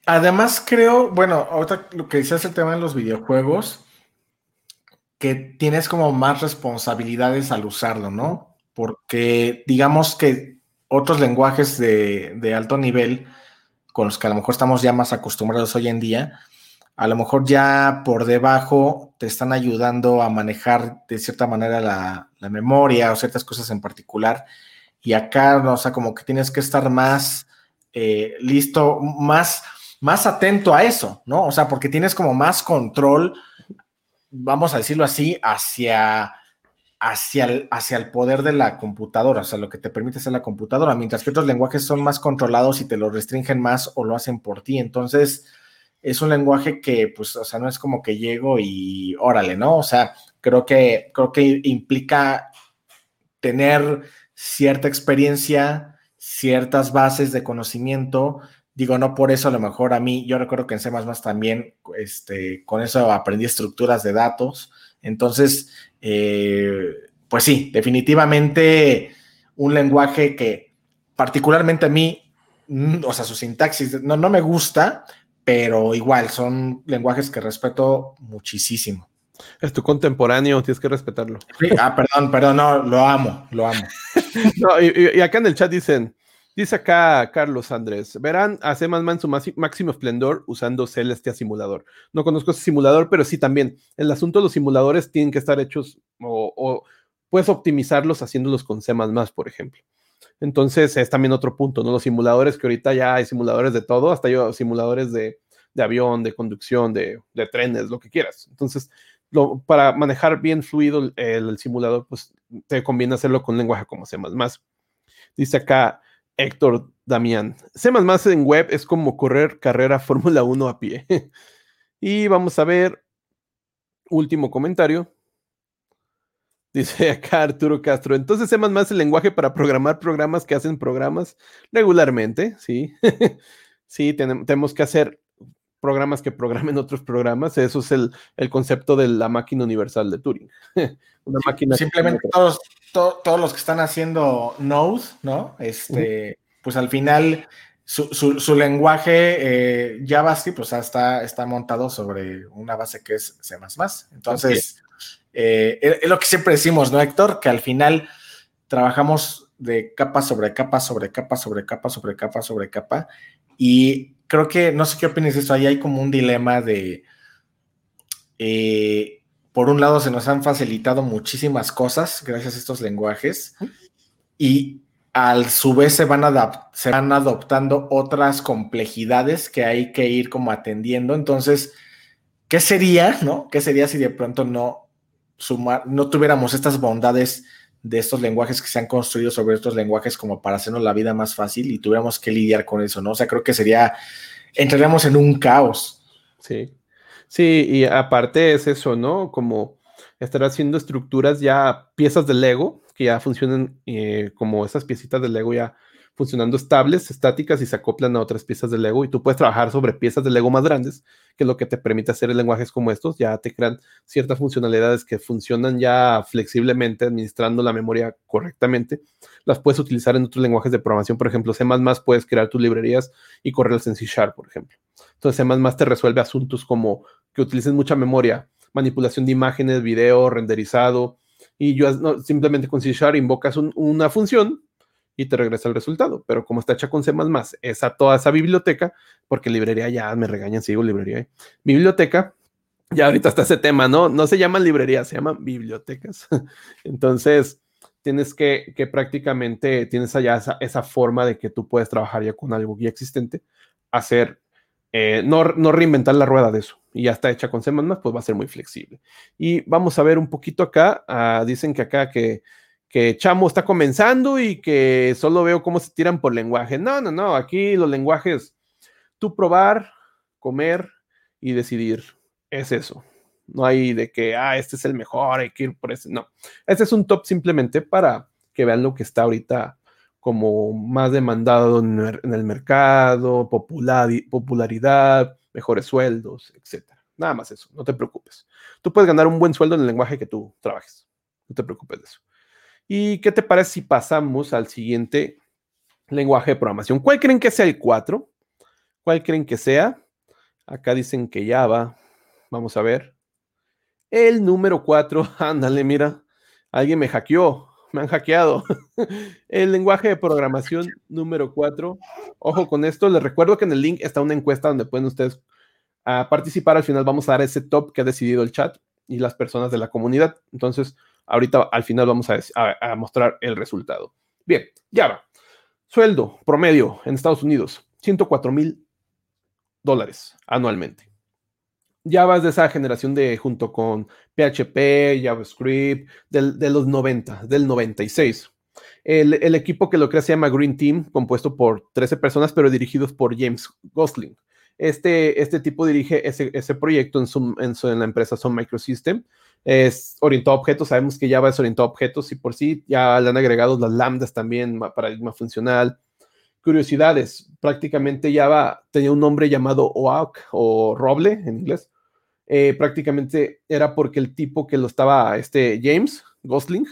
Además, creo, bueno, ahorita lo que dices el tema de los videojuegos, que tienes como más responsabilidades al usarlo, ¿no? Porque digamos que otros lenguajes de, de alto nivel, con los que a lo mejor estamos ya más acostumbrados hoy en día, a lo mejor ya por debajo te están ayudando a manejar de cierta manera la, memoria o ciertas cosas en particular. Y acá, o sea, como que tienes que estar más eh, listo, más, más atento a eso, ¿no? O sea, porque tienes como más control, vamos a decirlo así, hacia, hacia, el, hacia el poder de la computadora, o sea, lo que te permite hacer la computadora, mientras que otros lenguajes son más controlados y te lo restringen más o lo hacen por ti. Entonces, es un lenguaje que, pues, o sea, no es como que llego y órale, ¿no? O sea, creo que, creo que implica tener cierta experiencia, ciertas bases de conocimiento. Digo, no por eso a lo mejor a mí, yo recuerdo que en C también, este, con eso aprendí estructuras de datos. Entonces, eh, pues sí, definitivamente un lenguaje que particularmente a mí, o sea, su sintaxis no, no me gusta, pero igual son lenguajes que respeto muchísimo. Es tu contemporáneo, tienes que respetarlo. ah, perdón, perdón, no, lo amo, lo amo. y, acá en el chat dicen, dice acá Carlos Andrés, verán a en su máximo esplendor usando Celestia simulador. No conozco ese simulador, pero sí también. El asunto de los simuladores tienen que estar hechos o, puedes optimizarlos haciéndolos con C++, por ejemplo. Entonces es también otro punto, ¿no? Los simuladores, que ahorita ya hay simuladores de todo, hasta yo simuladores de, avión, de conducción, de, trenes, lo que quieras. Entonces, para manejar bien fluido el, simulador, pues te conviene hacerlo con lenguaje como C++. Dice acá Héctor Damián, C++ en web es como correr carrera Fórmula 1 a pie. y vamos a ver, último comentario. Dice acá Arturo Castro. Entonces, C más el lenguaje para programar programas que hacen programas regularmente, sí. sí, tenemos que hacer programas que programen otros programas. Eso es el, concepto de la máquina universal de Turing. Una máquina simplemente todos, todos los que están haciendo Node, ¿no? Este, pues al final su, lenguaje eh, JavaScript pues, está, está montado sobre una base que es C. Entonces, eh, es lo que siempre decimos, ¿no, Héctor? Que al final trabajamos de capa sobre capa, sobre capa, sobre capa, sobre capa, sobre capa. Y creo que, no sé qué opinas de esto, ahí hay como un dilema de, eh, por un lado, se nos han facilitado muchísimas cosas gracias a estos lenguajes y al su vez se van, se van adoptando otras complejidades que hay que ir como atendiendo. Entonces, ¿qué sería, no? ¿Qué sería si de pronto no sumar, no tuviéramos estas bondades de estos lenguajes que se han construido sobre estos lenguajes como para hacernos la vida más fácil y tuviéramos que lidiar con eso, ¿no? O sea, creo que sería, entraríamos en un caos. Sí, sí, y aparte es eso, ¿no? Como estar haciendo estructuras ya, piezas de Lego, que ya funcionan eh, como esas piecitas de Lego ya funcionando estables, estáticas y se acoplan a otras piezas de Lego y tú puedes trabajar sobre piezas de Lego más grandes, que es lo que te permite hacer lenguajes como estos, ya te crean ciertas funcionalidades que funcionan ya flexiblemente administrando la memoria correctamente, las puedes utilizar en otros lenguajes de programación, por ejemplo, C++ puedes crear tus librerías y correrlas en C Sharp, por ejemplo. Entonces C++ te resuelve asuntos como que utilices mucha memoria, manipulación de imágenes, video, renderizado, y yo simplemente con C Sharp invocas una función y te regresa el resultado. Pero como está hecha con C++, esa, toda esa biblioteca, porque librería ya me regañan, sigo librería. ¿eh? Biblioteca, ya ahorita está ese tema, ¿no? No se llaman librerías, se llaman bibliotecas. Entonces, tienes que, que prácticamente, tienes allá esa, esa, forma de que tú puedes trabajar ya con algo ya existente, hacer, eh, no, no reinventar la rueda de eso. Y ya está hecha con C++, pues va a ser muy flexible. Y vamos a ver un poquito acá, ah, dicen que acá que que Chamo está comenzando y que solo veo cómo se tiran por lenguaje. No, no, no, aquí los lenguajes, tú probar, comer y decidir, es eso. No hay de que, ah, este es el mejor, hay que ir por ese. No, este es un top simplemente para que vean lo que está ahorita como más demandado en el mercado, popularidad, mejores sueldos, etc. Nada más eso, no te preocupes. Tú puedes ganar un buen sueldo en el lenguaje que tú trabajes. No te preocupes de eso. ¿Y qué te parece si pasamos al siguiente lenguaje de programación? ¿Cuál creen que sea el 4? ¿Cuál creen que sea? Acá dicen que Java. Vamos a ver. El número 4, ándale, mira. Alguien me hackeó, me han hackeado. el lenguaje de programación número 4. Ojo con esto, les recuerdo que en el link está una encuesta donde pueden ustedes ah, participar. Al final vamos a dar ese top que ha decidido el chat y las personas de la comunidad. Entonces, Ahorita al final vamos a, mostrar el resultado. Bien, Java. Sueldo promedio en Estados Unidos, 104 mil dólares anualmente. Java es de esa generación de, junto con PHP, JavaScript, de los 90, del 96. El, el, equipo que lo crea se llama Green Team, compuesto por 13 personas, pero dirigidos por James Gosling. Este, este tipo dirige ese, ese proyecto en, su, en, su, en la empresa Sun Microsystem es orientado a objetos, sabemos que Java es orientado a objetos y por sí ya le han agregado las lambdas también, paradigma funcional. Curiosidades, prácticamente Java tenía un nombre llamado OAK o Roble en inglés. Eh, prácticamente era porque el tipo que lo estaba, este James Gosling,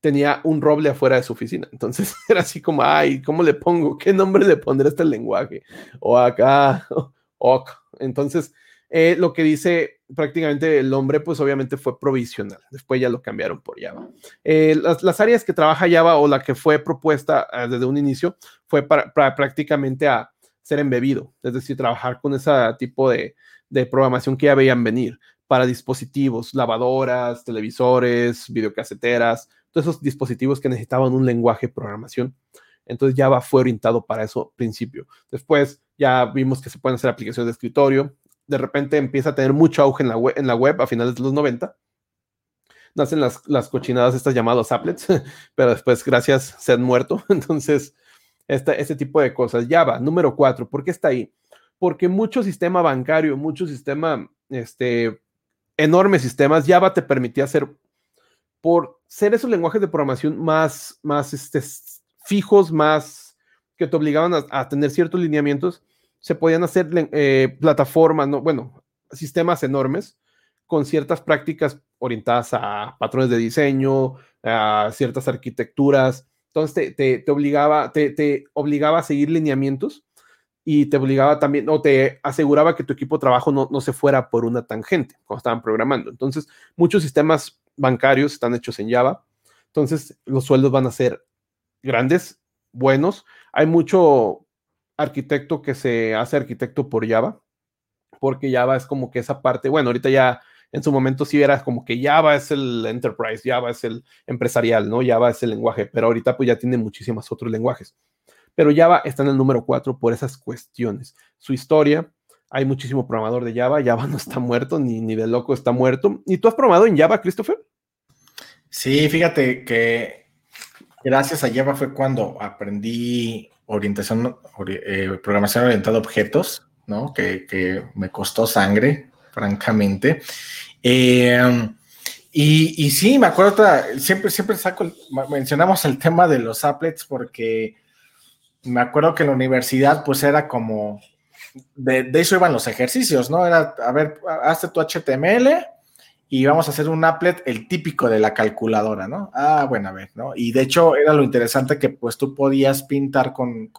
tenía un roble afuera de su oficina. Entonces era así como, ay, ¿cómo le pongo? ¿Qué nombre le pondré a este lenguaje? OAK, ah, OAK. Entonces, eh, lo que dice prácticamente el nombre, pues obviamente fue provisional. Después ya lo cambiaron por Java. Eh, las, áreas que trabaja Java o la que fue propuesta eh, desde un inicio fue para, prácticamente a ser embebido, es decir, trabajar con ese tipo de, de programación que ya veían venir para dispositivos, lavadoras, televisores, videocaseteras, todos esos dispositivos que necesitaban un lenguaje de programación Entonces Java fue orientado para eso principio. Después ya vimos que se pueden hacer aplicaciones de escritorio. De repente empieza a tener mucho auge en la web, en la web a finales de los 90. Nacen las, las cochinadas estas llamadas applets, pero después, gracias, se han muerto. Entonces, este, este tipo de cosas. Java, número cuatro, ¿por qué está ahí? Porque mucho sistema bancario, mucho sistema, este, enormes sistemas, Java te permitía hacer, por ser esos lenguajes de programación más, más este, fijos, más que te obligaban a, tener ciertos lineamientos, se podían hacer eh, plataformas, no, bueno, sistemas enormes con ciertas prácticas orientadas a patrones de diseño, a ciertas arquitecturas. Entonces te, obligaba, te, obligaba a seguir lineamientos y te obligaba también, o te aseguraba que tu equipo de trabajo no, no se fuera por una tangente cuando estaban programando. Entonces, muchos sistemas bancarios están hechos en Java. Entonces, los sueldos van a ser grandes, buenos. Hay mucho arquitecto que se hace arquitecto por Java, porque Java es como que esa parte, bueno, ahorita ya en su momento sí era como que Java es el enterprise, Java es el empresarial, ¿no? Java es el lenguaje, pero ahorita pues ya tiene muchísimos otros lenguajes. Pero Java está en el número 4 por esas cuestiones. Su historia, hay muchísimo programador de Java, Java no está muerto, ni, ni de loco está muerto. ¿Y tú has programado en Java, Christopher? Sí, fíjate que gracias a Java fue cuando aprendí orientación, eh, programación orientada a objetos, ¿no? Que, me costó sangre, francamente. Eh, y, sí, me acuerdo, siempre, siempre saco, mencionamos el tema de los applets porque me acuerdo que en la universidad pues era como, de, eso iban los ejercicios, ¿no? Era, a ver, hazte tu HTML, y vamos a hacer un applet, el típico de la calculadora, ¿no? Ah, bueno, a ver, ¿no? Y de hecho era lo interesante que pues tú podías pintar con,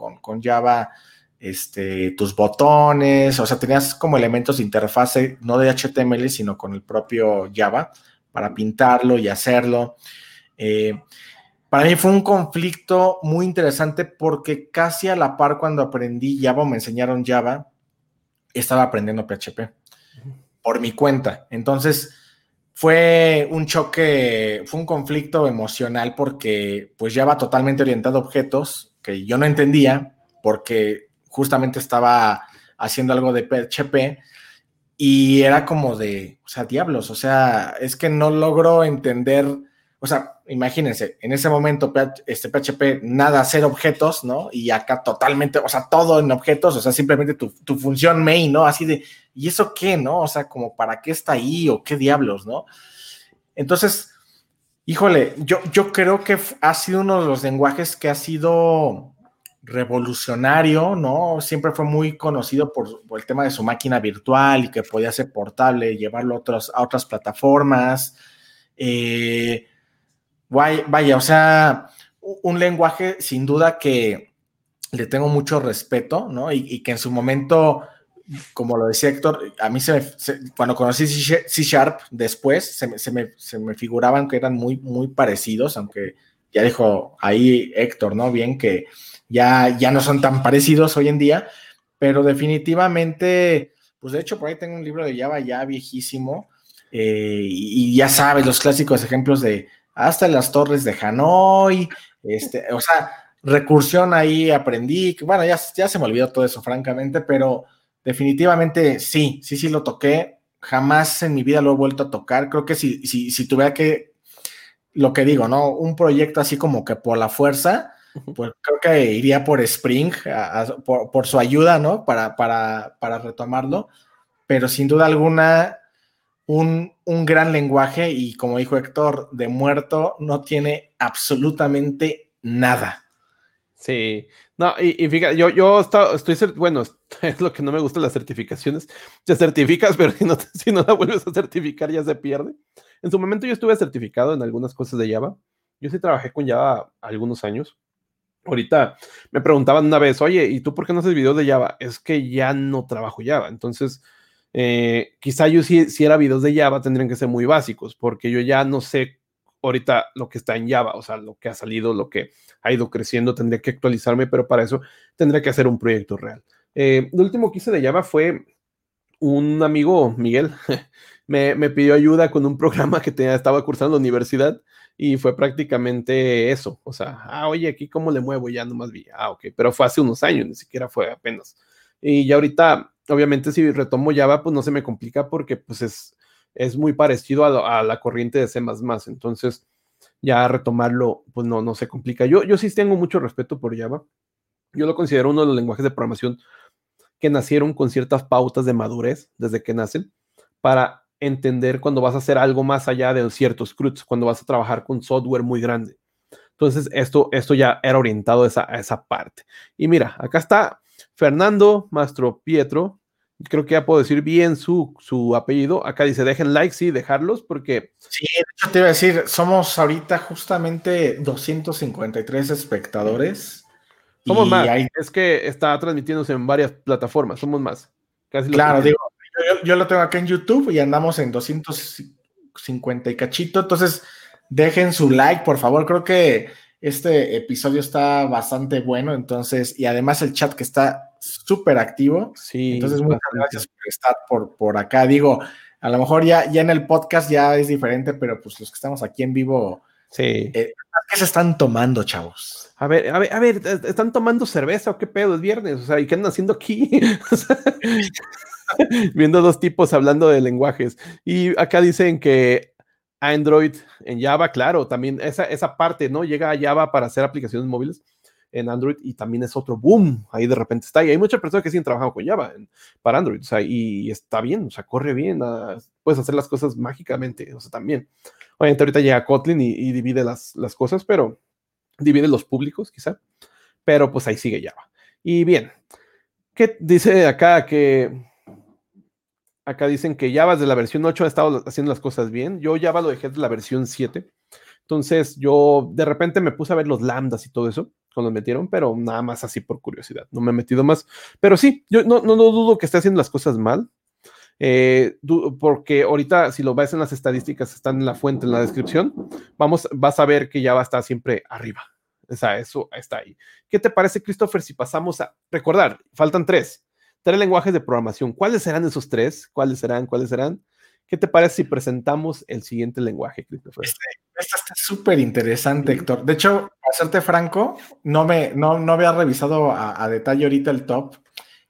Java este, tus botones, o sea, tenías como elementos de interfase, no de HTML, sino con el propio Java para pintarlo y hacerlo. Eh, para mí fue un conflicto muy interesante porque casi a la par cuando aprendí Java o me enseñaron Java, estaba aprendiendo PHP por mi cuenta. Entonces, fue un choque, fue un conflicto emocional porque pues ya va totalmente orientado a objetos que yo no entendía porque justamente estaba haciendo algo de PHP y era como de, o sea, diablos, o sea, es que no logro entender, o sea, imagínense, en ese momento este PHP nada hacer objetos, ¿no? Y acá totalmente, o sea, todo en objetos, o sea, simplemente tu, tu función main, ¿no? Así de, ¿y eso qué, no? O sea, como para qué está ahí o qué diablos, ¿no? Entonces, híjole, yo, yo creo que ha sido uno de los lenguajes que ha sido revolucionario, ¿no? Siempre fue muy conocido por, el tema de su máquina virtual y que podía ser portable, llevarlo a, otros, a otras plataformas. Eh, vaya, o sea, un lenguaje sin duda que le tengo mucho respeto, ¿no? y que en su momento como lo decía Héctor, a mí se me, cuando conocí C Sharp después, se me, figuraban que eran muy, muy parecidos, aunque ya dijo ahí Héctor, ¿no? Bien que ya, ya no son tan parecidos hoy en día, pero definitivamente, pues de hecho por ahí tengo un libro de Java ya viejísimo, eh, y, ya sabes, los clásicos ejemplos de hasta las torres de Hanoi, este, o sea, recursión ahí aprendí, bueno, ya, ya se me olvidó todo eso, francamente, pero definitivamente sí, sí, sí lo toqué. Jamás en mi vida lo he vuelto a tocar. Creo que si, si, si tuviera que, lo que digo, ¿no? Un proyecto así como que por la fuerza, pues creo que iría por Spring, por, su ayuda, ¿no? Para, para, para retomarlo. Pero sin duda alguna, un, un, gran lenguaje y como dijo Héctor, de muerto no tiene absolutamente nada. Sí, no, y, fíjate, yo, yo estoy, bueno, es lo que no me gusta las certificaciones. Te certificas, pero si no, si no la vuelves a certificar ya se pierde. En su momento yo estuve certificado en algunas cosas de Java. Yo sí trabajé con Java algunos años. Ahorita me preguntaban una vez, oye, ¿y tú por qué no haces videos de Java? Es que ya no trabajo Java. Entonces, eh, quizá yo si, si era videos de Java tendrían que ser muy básicos, porque yo ya no sé ahorita lo que está en Java, o sea, lo que ha salido, lo que ha ido creciendo, tendría que actualizarme, pero para eso tendría que hacer un proyecto real. Eh, lo último que hice de Java fue un amigo, Miguel, me, pidió ayuda con un programa que tenía, estaba cursando en la universidad y fue prácticamente eso. O sea, ah, oye, aquí cómo le muevo, ya nomás vi. Ah, ok, pero fue hace unos años, ni siquiera fue apenas. Y ya ahorita, obviamente, si retomo Java, pues no se me complica porque pues es, es muy parecido a, la corriente de C. Entonces, ya retomarlo, pues no, no se complica. Yo, yo sí tengo mucho respeto por Java. Yo lo considero uno de los lenguajes de programación que nacieron con ciertas pautas de madurez desde que nacen para entender cuando vas a hacer algo más allá de ciertos CRUDs, cuando vas a trabajar con software muy grande. Entonces, esto, esto ya era orientado esa, a esa parte. Y mira, acá está Fernando Mastro Pietro. Creo que ya puedo decir bien su, su apellido. Acá dice, dejen like, sí, dejarlos, porque... Sí, de hecho te iba a decir, somos ahorita justamente 253 espectadores. Somos más. Es que está transmitiéndose en varias plataformas, somos más. Casi claro, digo, yo, lo tengo acá en YouTube y andamos en 250 y cachito. Entonces, dejen su like, por favor. Creo que este episodio está bastante bueno. Entonces, y además el chat que está súper activo. Sí. Entonces, muchas gracias por estar por, por acá. Digo, a lo mejor ya, ya en el podcast ya es diferente, pero pues los que estamos aquí en vivo. Sí. Eh, ¿Qué se están tomando, chavos? A ver, a ver, a ver, ¿están tomando cerveza o qué pedo? Es viernes, o sea, ¿y qué andan haciendo aquí? viendo dos tipos hablando de lenguajes. Y acá dicen que Android en Java, claro, también esa, esa parte, ¿no? Llega a Java para hacer aplicaciones móviles en Android y también es otro boom, ahí de repente está. Y hay muchas personas que siguen trabajando con Java para Android, o sea, y, está bien, o sea, corre bien, ah, puedes hacer las cosas mágicamente, o sea, también. Obviamente ahorita llega Kotlin y, divide las, las cosas, pero divide los públicos, quizá, pero pues ahí sigue Java. Y bien, ¿qué dice acá que Acá dicen que Java desde la versión 8 ha estado haciendo las cosas bien. Yo Java lo dejé de la versión 7. Entonces yo de repente me puse a ver los lambdas y todo eso cuando me metieron, pero nada más así por curiosidad. No me he metido más. Pero sí, yo no, no, dudo que esté haciendo las cosas mal. Eh, porque ahorita si lo ves en las estadísticas, están en la fuente, en la descripción, vamos, vas a ver que Java está siempre arriba. O sea, eso está ahí. ¿Qué te parece, Christopher, si pasamos a recordar? Faltan tres tres lenguajes de programación. ¿Cuáles serán esos tres? ¿Cuáles serán? ¿Cuáles serán? ¿Qué te parece si presentamos el siguiente lenguaje, Christopher? Este, este está súper interesante, Héctor. De hecho, para serte franco, no, me, no, no había revisado a, detalle ahorita el top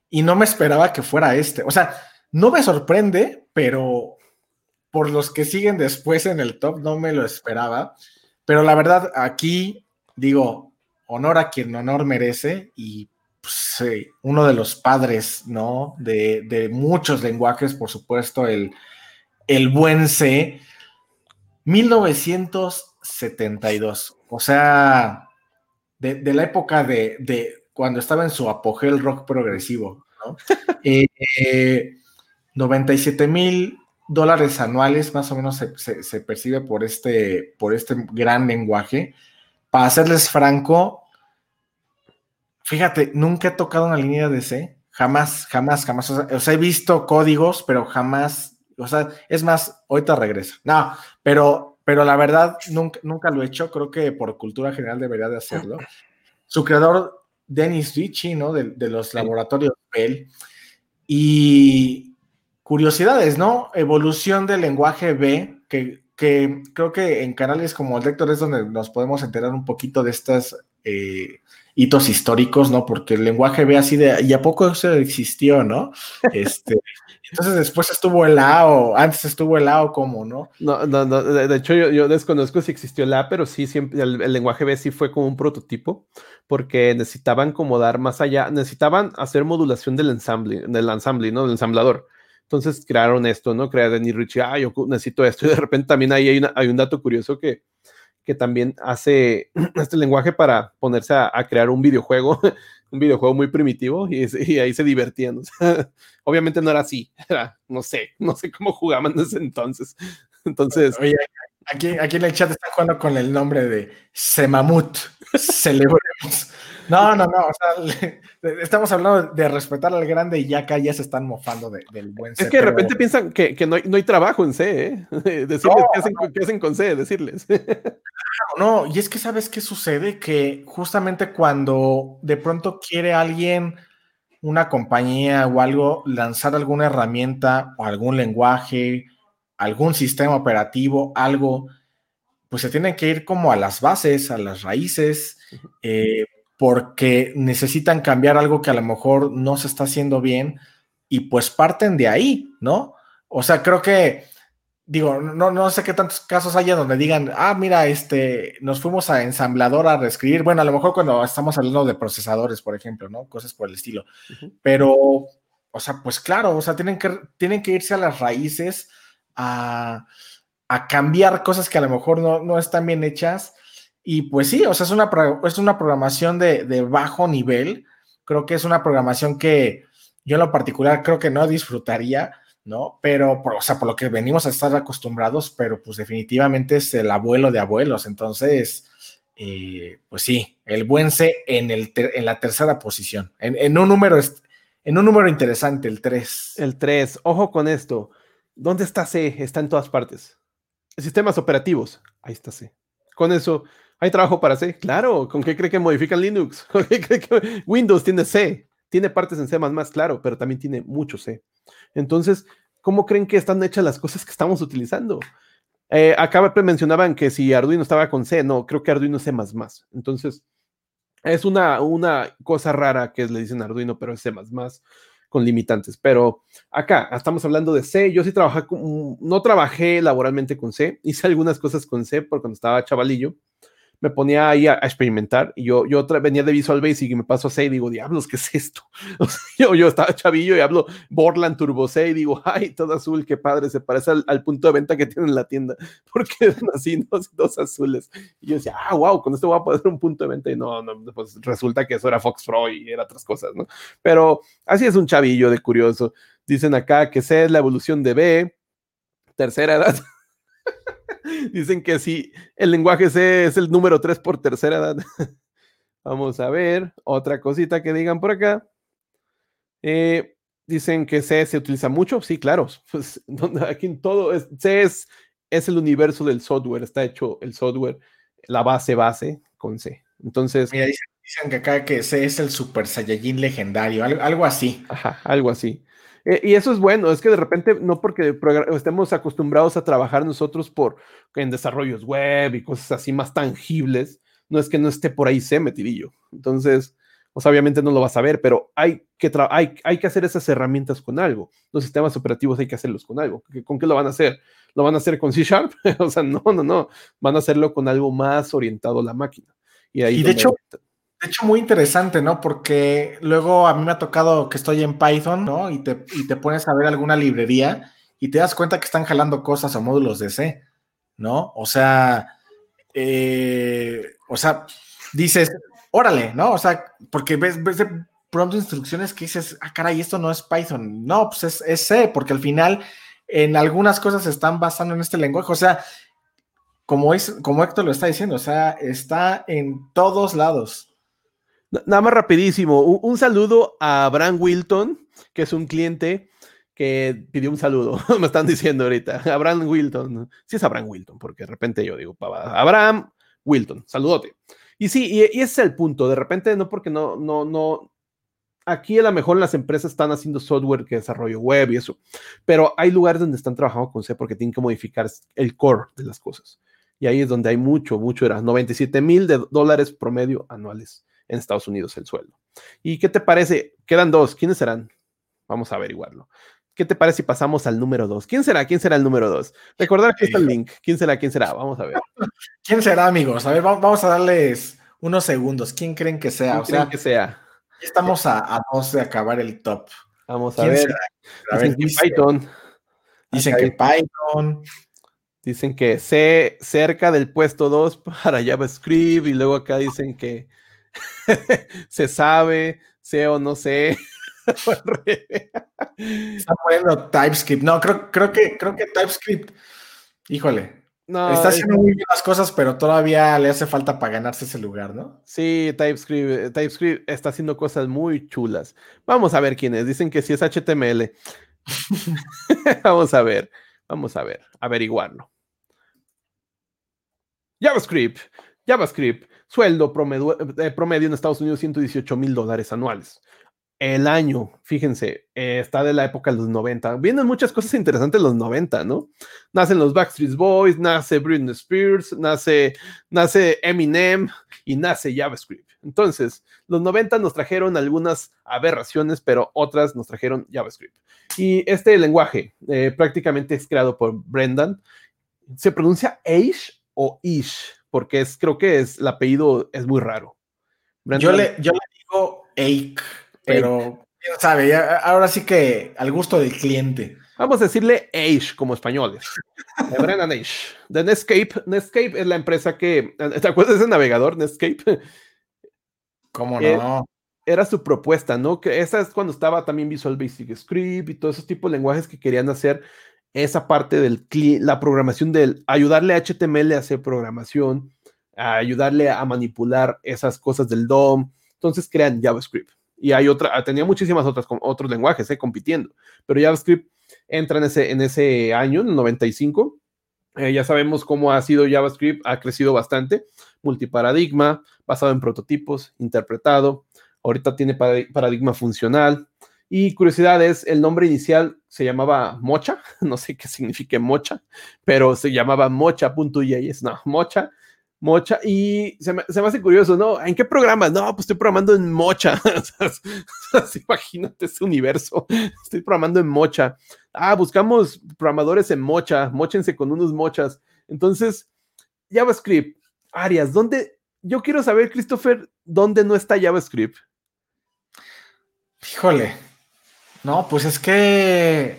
y no me esperaba que fuera este. O sea, no me sorprende, pero por los que siguen después en el top no me lo esperaba. Pero la verdad, aquí digo, honor a quien honor merece y pues, uno de los padres, ¿no? De, muchos lenguajes, por supuesto, el, el buen C. 1972, o sea, de, la época de, cuando estaba en su apogeo el rock progresivo, ¿no? 97 eh, mil dólares anuales más o menos se, percibe por este, por este gran lenguaje. Para serles franco, Fíjate, nunca he tocado una línea de C. Jamás, jamás, jamás. O sea, he visto códigos, pero jamás. O sea, es más, ahorita regreso. No, pero, pero la verdad, nunca, nunca lo he hecho. Creo que por cultura general debería de hacerlo. Su creador, Dennis Ritchie, ¿no? De, los laboratorios Bell. Y curiosidades, ¿no? Evolución del lenguaje B, que, que creo que en canales como el Lector es donde nos podemos enterar un poquito de estas eh, hitos históricos, ¿no? Porque el lenguaje ve así de, ¿y a poco eso existió, no? Este, entonces después estuvo el A o antes estuvo el A o cómo, ¿no? No, no, no, de, hecho yo, desconozco si existió el A, pero sí, siempre, el, lenguaje B sí fue como un prototipo, porque necesitaban como dar más allá, necesitaban hacer modulación del ensamble, del ensamble, ¿no? Del ensamblador. Entonces crearon esto, ¿no? Crearon Denny Richie, ah, yo necesito esto, y de repente también ahí hay, hay un dato curioso que que también hace este lenguaje para ponerse a, crear un videojuego, un videojuego muy primitivo y, ahí se divertían. obviamente no era así, no sé, no sé cómo jugaban en ese entonces. Entonces. Oye, aquí, aquí en el chat están jugando con el nombre de Semamut. Celebremos. No, no, no. O sea, estamos hablando de respetar al grande y ya acá ya se están mofando del buen C. Es que de repente piensan que, no, hay, no, hay, trabajo en C, ¿eh? Decirles qué, hacen, qué, hacen, con C, decirles. no, y es que sabes qué sucede, que justamente cuando de pronto quiere alguien, una compañía o algo, lanzar alguna herramienta o algún lenguaje, algún sistema operativo, algo pues se tienen que ir como a las bases, a las raíces, eh, porque necesitan cambiar algo que a lo mejor no se está haciendo bien y pues parten de ahí, ¿no? O sea, creo que, digo, no, no sé qué tantos casos haya donde digan, ah, mira, este, nos fuimos a ensamblador a reescribir, bueno, a lo mejor cuando estamos hablando de procesadores, por ejemplo, ¿no? Cosas por el estilo, pero, o sea, pues claro, o sea, tienen que, tienen que irse a las raíces a, cambiar cosas que a lo mejor no, no están bien hechas. Y pues sí, o sea, es una, es una programación de, de bajo nivel. Creo que es una programación que, yo en lo particular creo que no disfrutaría, ¿no? Pero, por, o sea, por lo que venimos a estar acostumbrados, pero pues definitivamente es el abuelo de abuelos. Entonces, eh, pues sí, el buen C en, el en la tercera posición, en, un número, en un número interesante, el 3. El 3, ojo con esto. ¿Dónde está C? Está en todas partes. Sistemas operativos, ahí está C. Con eso, ¿hay trabajo para C? Claro, ¿con qué cree que modifican Linux? ¿Con qué cree que Windows tiene C? Tiene partes en C++, claro, pero también tiene mucho C. Entonces, ¿cómo creen que están hechas las cosas que estamos utilizando? Eh, acá mencionaban que si Arduino estaba con C, no, creo que Arduino es C++. Entonces, es una, una cosa rara que le dicen Arduino, pero es C++ con limitantes. Pero acá estamos hablando de C. Yo sí trabajé, no trabajé laboralmente con C, hice algunas cosas con C por cuando estaba chavalillo me ponía ahí a, experimentar y yo, yo venía de Visual Basic y me paso a C y digo, diablos, ¿qué es esto? yo, yo estaba chavillo y hablo Borland Turbo C y digo, ay, todo azul, qué padre, se parece al, punto de venta que tiene en la tienda, porque eran así dos, dos, azules. Y yo decía, ah, wow, con esto voy a poner un punto de venta y no, no, pues resulta que eso era Fox Pro y era otras cosas, ¿no? Pero así es un chavillo de curioso. Dicen acá que C es la evolución de B, tercera edad. Dicen que sí, el lenguaje C es el número 3 por tercera edad. Vamos a ver, otra cosita que digan por acá. Eh, dicen que C se utiliza mucho. Sí, claro. Pues, aquí en todo, es, C es, es el universo del software. Está hecho el software, la base base con C. Entonces. Mira, dicen, que acá que C es el Super Saiyajin legendario, algo así. Ajá, algo así. Eh, y eso es bueno, es que de repente, no porque estemos acostumbrados a trabajar nosotros por, en desarrollos web y cosas así más tangibles, no es que no esté por ahí C metidillo. Entonces, pues obviamente no lo vas a ver, pero hay que, hay, hay que hacer esas herramientas con algo. Los sistemas operativos hay que hacerlos con algo. ¿Con qué lo van a hacer? ¿Lo van a hacer con C Sharp? o sea, no, no, no. Van a hacerlo con algo más orientado a la máquina. Y, ahí de hecho, de hecho, muy interesante, ¿no? Porque luego a mí me ha tocado que estoy en Python, ¿no? Y te, y te pones a ver alguna librería y te das cuenta que están jalando cosas o módulos de C, ¿no? O sea, eh, o sea, dices, órale, ¿no? O sea, porque ves, ves de pronto instrucciones que dices, ah, caray, esto no es Python. No, pues es, C, porque al final en algunas cosas se están basando en este lenguaje. O sea, como, es, como Héctor lo está diciendo, o sea, está en todos lados. Nada más rapidísimo, un, saludo a Abraham Wilton, que es un cliente que pidió un saludo, me están diciendo ahorita, Abraham Wilton, sí es Abraham Wilton, porque de repente yo digo, Abraham Wilton, saludote. Y sí, y, ese es el punto, de repente no porque no, no, no, aquí a lo mejor las empresas están haciendo software que desarrollo web y eso, pero hay lugares donde están trabajando con C porque tienen que modificar el core de las cosas. Y ahí es donde hay mucho, mucho, era 97 mil dólares promedio anuales en Estados Unidos el sueldo. ¿Y qué te parece? Quedan dos. ¿Quiénes serán? Vamos a averiguarlo. ¿Qué te parece si pasamos al número dos? ¿Quién será? ¿Quién será el número dos? Recordar que está el link. ¿Quién será? ¿Quién será? Vamos a ver. ¿Quién será, amigos? A ver, vamos a darles unos segundos. ¿Quién creen que sea? ¿Quién creen que sea? Estamos a, dos de acabar el top. Vamos a ver. A ver, Python. Dicen que Python. Dicen que C cerca del puesto 2 para JavaScript y luego acá dicen que se sabe, sé o no sé. Está poniendo TypeScript. No, creo, creo, que, creo que TypeScript, híjole. No, está haciendo muy bien las cosas, pero todavía le hace falta para ganarse ese lugar, ¿no? Sí, TypeScript, TypeScript está haciendo cosas muy chulas. Vamos a ver quién es. Dicen que sí es HTML. vamos a ver, vamos a ver, averiguarlo. JavaScript, JavaScript, sueldo promedio, eh, promedio en Estados Unidos 118 mil dólares anuales. el año, fíjense, eh, está de la época de los 90. Vienen muchas cosas interesantes los 90, ¿no? Nacen los Backstreet Boys, nace Britney Spears, nace, nace Eminem y nace JavaScript. Entonces, los 90 nos trajeron algunas aberraciones, pero otras nos trajeron JavaScript. Y este lenguaje eh, prácticamente es creado por Brendan. Se pronuncia Aish o Ish, porque es, creo que es, el apellido es muy raro. yo, le, yo le digo Ake pero quién sabe, ahora sí que al gusto del cliente. Vamos a decirle Age como españoles. Brennan Age. De Netscape. Netscape es la empresa que. ¿Te acuerdas de ese navegador, Netscape? ¿Cómo eh, no? Era su propuesta, ¿no? Que esa es cuando estaba también Visual Basic Script y todos esos tipos de lenguajes que querían hacer esa parte de la programación del ayudarle a HTML a hacer programación, ayudarle a manipular esas cosas del DOM. Entonces crean JavaScript y hay otra, tenía muchísimas otras, otros lenguajes eh, compitiendo, pero JavaScript entra en ese, en ese año, en el 95. Eh, ya sabemos cómo ha sido JavaScript, ha crecido bastante, multiparadigma, basado en prototipos, interpretado, ahorita tiene paradigma funcional. Y curiosidades, el nombre inicial se llamaba Mocha, no sé qué significa Mocha, pero se llamaba Mocha.js, no, Mocha Mocha, y se me, hace curioso, ¿no? ¿En qué programas? No, pues estoy programando en Mocha. imagínate ese universo. Estoy programando en Mocha. Ah, buscamos programadores en Mocha. Mochense con unos mochas. Entonces, JavaScript, Arias, ¿dónde? Yo quiero saber, Christopher, ¿dónde no está JavaScript? Híjole. No, pues es que.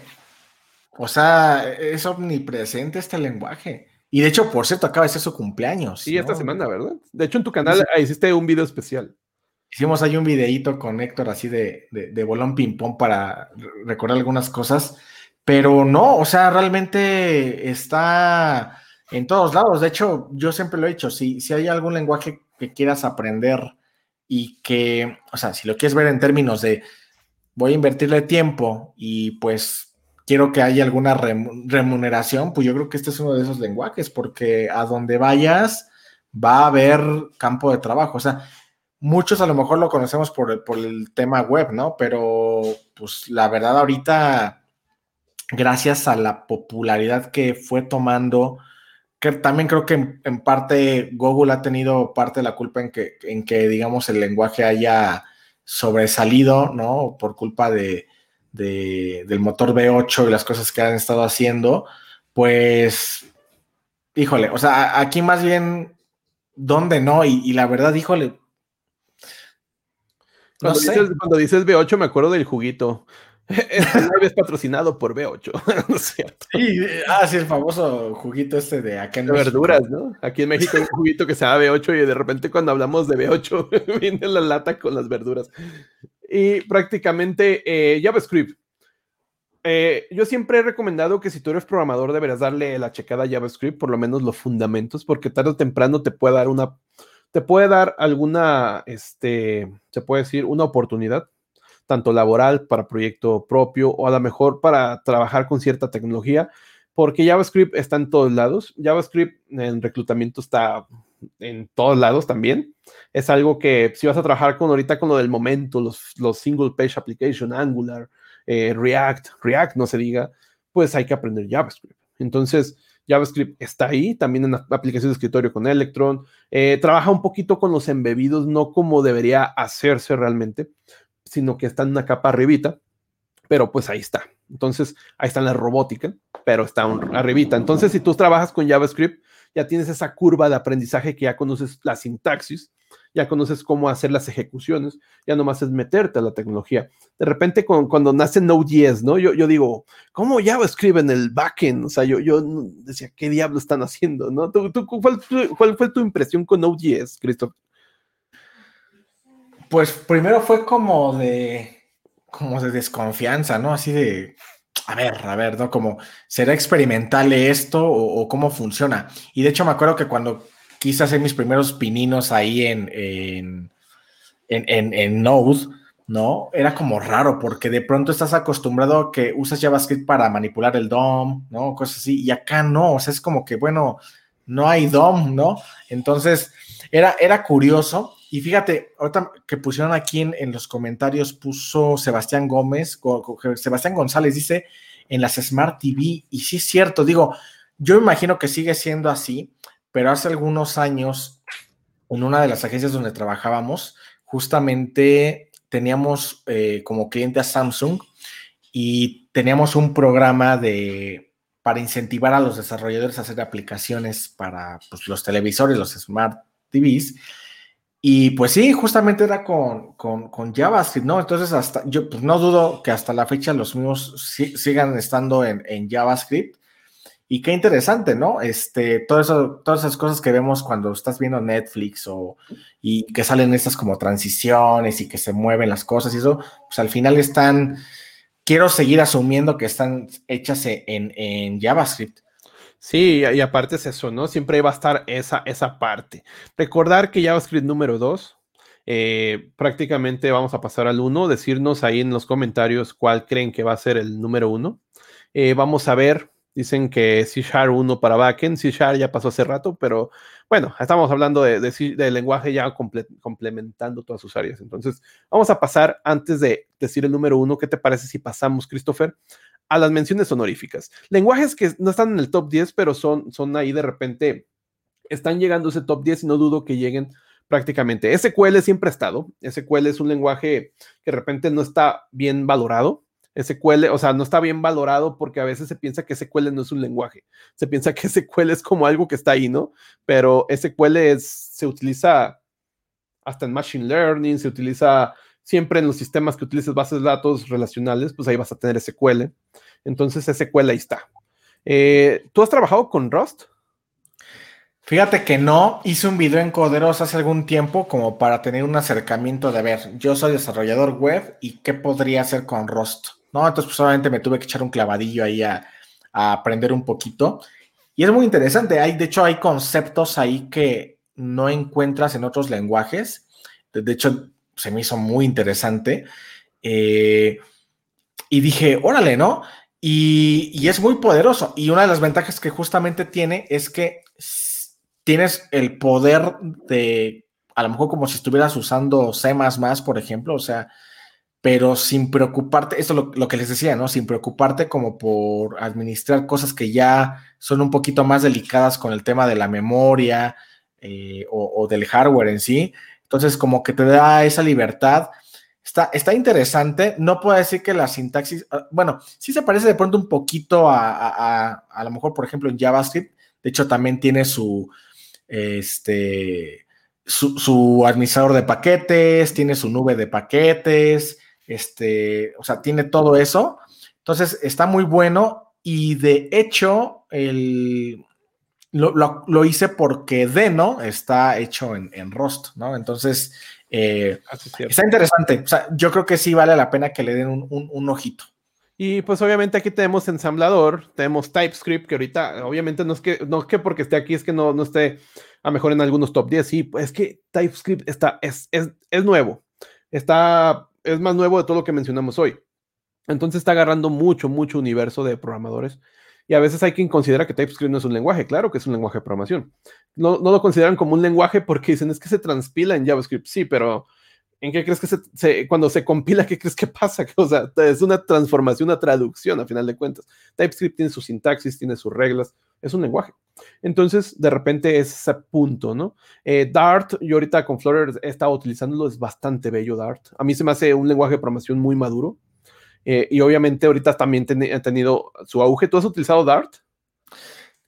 O sea, es omnipresente este lenguaje. Y de hecho, por cierto, acaba de ser su cumpleaños. Sí, esta semana, ¿verdad? De hecho, en tu canal hiciste un video especial. Hicimos ahí un videíto con Héctor así de, de, bolón ping-pong para recordar algunas cosas, pero no, o sea, realmente está en todos lados. De hecho, yo siempre lo he dicho, si, si hay algún lenguaje que quieras aprender y que, o sea, si lo quieres ver en términos de voy a invertirle tiempo y pues quiero que haya alguna remuneración, pues yo creo que este es uno de esos lenguajes, porque a donde vayas va a haber campo de trabajo. O sea, muchos a lo mejor lo conocemos por, el tema web, ¿no? Pero pues la verdad ahorita, gracias a la popularidad que fue tomando, que también creo que en, parte Google ha tenido parte de la culpa en que, en que, digamos, el lenguaje haya sobresalido, ¿no? Por culpa de, del motor V8 y las cosas que han estado haciendo, pues, híjole, o sea, aquí más bien, ¿dónde no? Y, la verdad, híjole. Cuando, dices, cuando dices V8 me acuerdo del juguito. Este es patrocinado por B8, ¿no es cierto? Sí, ah, sí, el famoso juguito este de acá en de verduras, ¿no? Aquí en México hay un juguito que se llama B8 y de repente cuando hablamos de B8 viene la lata con las verduras. Y prácticamente eh, JavaScript. Eh, yo siempre he recomendado que si tú eres programador deberías darle la checada a JavaScript, por lo menos los fundamentos, porque tarde o temprano te puede dar una, te puede dar alguna, este, se puede decir, una oportunidad tanto laboral para proyecto propio o a lo mejor para trabajar con cierta tecnología, porque JavaScript está en todos lados. JavaScript en reclutamiento está en todos lados también. Es algo que si vas a trabajar con ahorita con lo del momento, los, los single page application, Angular, eh, React, React no se diga, pues hay que aprender JavaScript. Entonces, JavaScript está ahí, también en la aplicación de escritorio con Electron. Eh, trabaja un poquito con los embebidos, no como debería hacerse realmente, sino que está en una capa arribita, pero pues ahí está. Entonces, ahí está la robótica, pero está arribita. Entonces, si tú trabajas con JavaScript, ya tienes esa curva de aprendizaje que ya conoces la sintaxis, ya conoces cómo hacer las ejecuciones, ya nomás es meterte a la tecnología. De repente, cuando nace Node.js, ¿no? Yo, digo, ¿cómo JavaScript en el backend? O sea, yo, decía, ¿qué diablo están haciendo? ¿no? ¿Tú, cuál, cuál, fue tu impresión con Node.js, Christopher? Pues primero fue como de, como de desconfianza, ¿no? Así de, a ver, a ver, ¿no? Como, ¿será experimental esto o, cómo funciona? Y de hecho me acuerdo que cuando quise hacer mis primeros pininos ahí en, en, en, en, Node, ¿no? Era como raro porque de pronto estás acostumbrado a que usas JavaScript para manipular el DOM, ¿no? Cosas así, y acá no, o sea, es como que, bueno, no hay DOM, ¿no? Entonces, era, era curioso Y fíjate, ahorita que pusieron aquí en, los comentarios, puso Sebastián Gómez, Sebastián González dice en las Smart TV, y sí es cierto, digo, yo imagino que sigue siendo así, pero hace algunos años, en una de las agencias donde trabajábamos, justamente teníamos eh, como cliente a Samsung y teníamos un programa de para incentivar a los desarrolladores a hacer aplicaciones para pues, los televisores, los smart TVs. Y pues sí, justamente era con, con, JavaScript, ¿no? Entonces, hasta yo pues, no dudo que hasta la fecha los mismos sigan estando en, en, JavaScript. Y qué interesante, ¿no? Este, todo todas esas cosas que vemos cuando estás viendo Netflix o y que salen estas como transiciones y que se mueven las cosas y eso, pues al final están quiero seguir asumiendo que están hechas en, JavaScript. Sí, y aparte es eso, ¿no? Siempre va a estar esa, esa parte. Recordar que JavaScript número 2, eh, prácticamente vamos a pasar al 1, decirnos ahí en los comentarios cuál creen que va a ser el número 1. Eh, vamos a ver Dicen que C Sharp 1 para backend, C Sharp ya pasó hace rato, pero bueno, estamos hablando de, lenguaje ya complementando todas sus áreas. Entonces, vamos a pasar, antes de decir el número 1, ¿qué te parece si pasamos, Christopher, a las menciones honoríficas? Lenguajes que no están en el top 10, pero son, son ahí de repente, están llegando a ese top 10 y no dudo que lleguen prácticamente. SQL siempre ha estado. SQL es un lenguaje que de repente no está bien valorado SQL, o sea, no está bien valorado porque a veces se piensa que SQL no es un lenguaje. Se piensa que SQL es como algo que está ahí, ¿no? Pero SQL es, se utiliza hasta en Machine Learning, se utiliza siempre en los sistemas que utilices bases de datos relacionales, pues ahí vas a tener SQL. Entonces, SQL ahí está. Eh, ¿Tú has trabajado con Rust? Fíjate que no, hice un video en Coderos hace algún tiempo como para tener un acercamiento de ver, yo soy desarrollador web y qué podría hacer con Rust. ¿no? Entonces, pues obviamente me tuve que echar un clavadillo ahí a, aprender un poquito. Y es muy interesante. Hay, de hecho, hay conceptos ahí que no encuentras en otros lenguajes. De, hecho, se me hizo muy interesante. Eh, y dije, órale, ¿no? Y, es muy poderoso. Y una de las ventajas que justamente tiene es que tienes el poder de, a lo mejor como si estuvieras usando C, por ejemplo, o sea, pero sin preocuparte, esto es lo, que les decía, ¿no? Sin preocuparte como por administrar cosas que ya son un poquito más delicadas con el tema de la memoria eh, o, del hardware en sí. Entonces, como que te da esa libertad. Está, interesante. No puedo decir que la sintaxis, ah, bueno, sí se parece de pronto un poquito a, a, lo mejor, por ejemplo, en JavaScript. De hecho, también tiene su, este, su, su administrador de paquetes, tiene su nube de paquetes este, o sea, tiene todo eso. Entonces, está muy bueno y de hecho, el, lo, hice porque Deno está hecho en, en Rust, ¿no? Entonces, eh, está interesante. O sea, yo creo que sí vale la pena que le den un, ojito. Y pues obviamente aquí tenemos ensamblador, tenemos TypeScript, que ahorita obviamente no es que, no es que porque esté aquí, es que no, no esté a mejor en algunos top 10, sí, pues es que TypeScript está, es, es, es nuevo, está es más nuevo de todo lo que mencionamos hoy. Entonces está agarrando mucho, mucho universo de programadores. Y a veces hay quien considera que TypeScript no es un lenguaje. Claro que es un lenguaje de programación. No, no lo consideran como un lenguaje porque dicen es que se transpila en JavaScript. Sí, pero ¿en qué crees que se, cuando se compila, qué crees que pasa? O sea, es una transformación, una traducción a final de cuentas. TypeScript tiene su sintaxis, tiene sus reglas, es un lenguaje. Entonces, de repente es ese punto, ¿no? Eh, Dart, yo ahorita con Flutter he estado utilizándolo, es bastante bello Dart. A mí se me hace un lenguaje de programación muy maduro. Eh, y obviamente ahorita también ha tenido su auge. ¿Tú has utilizado Dart?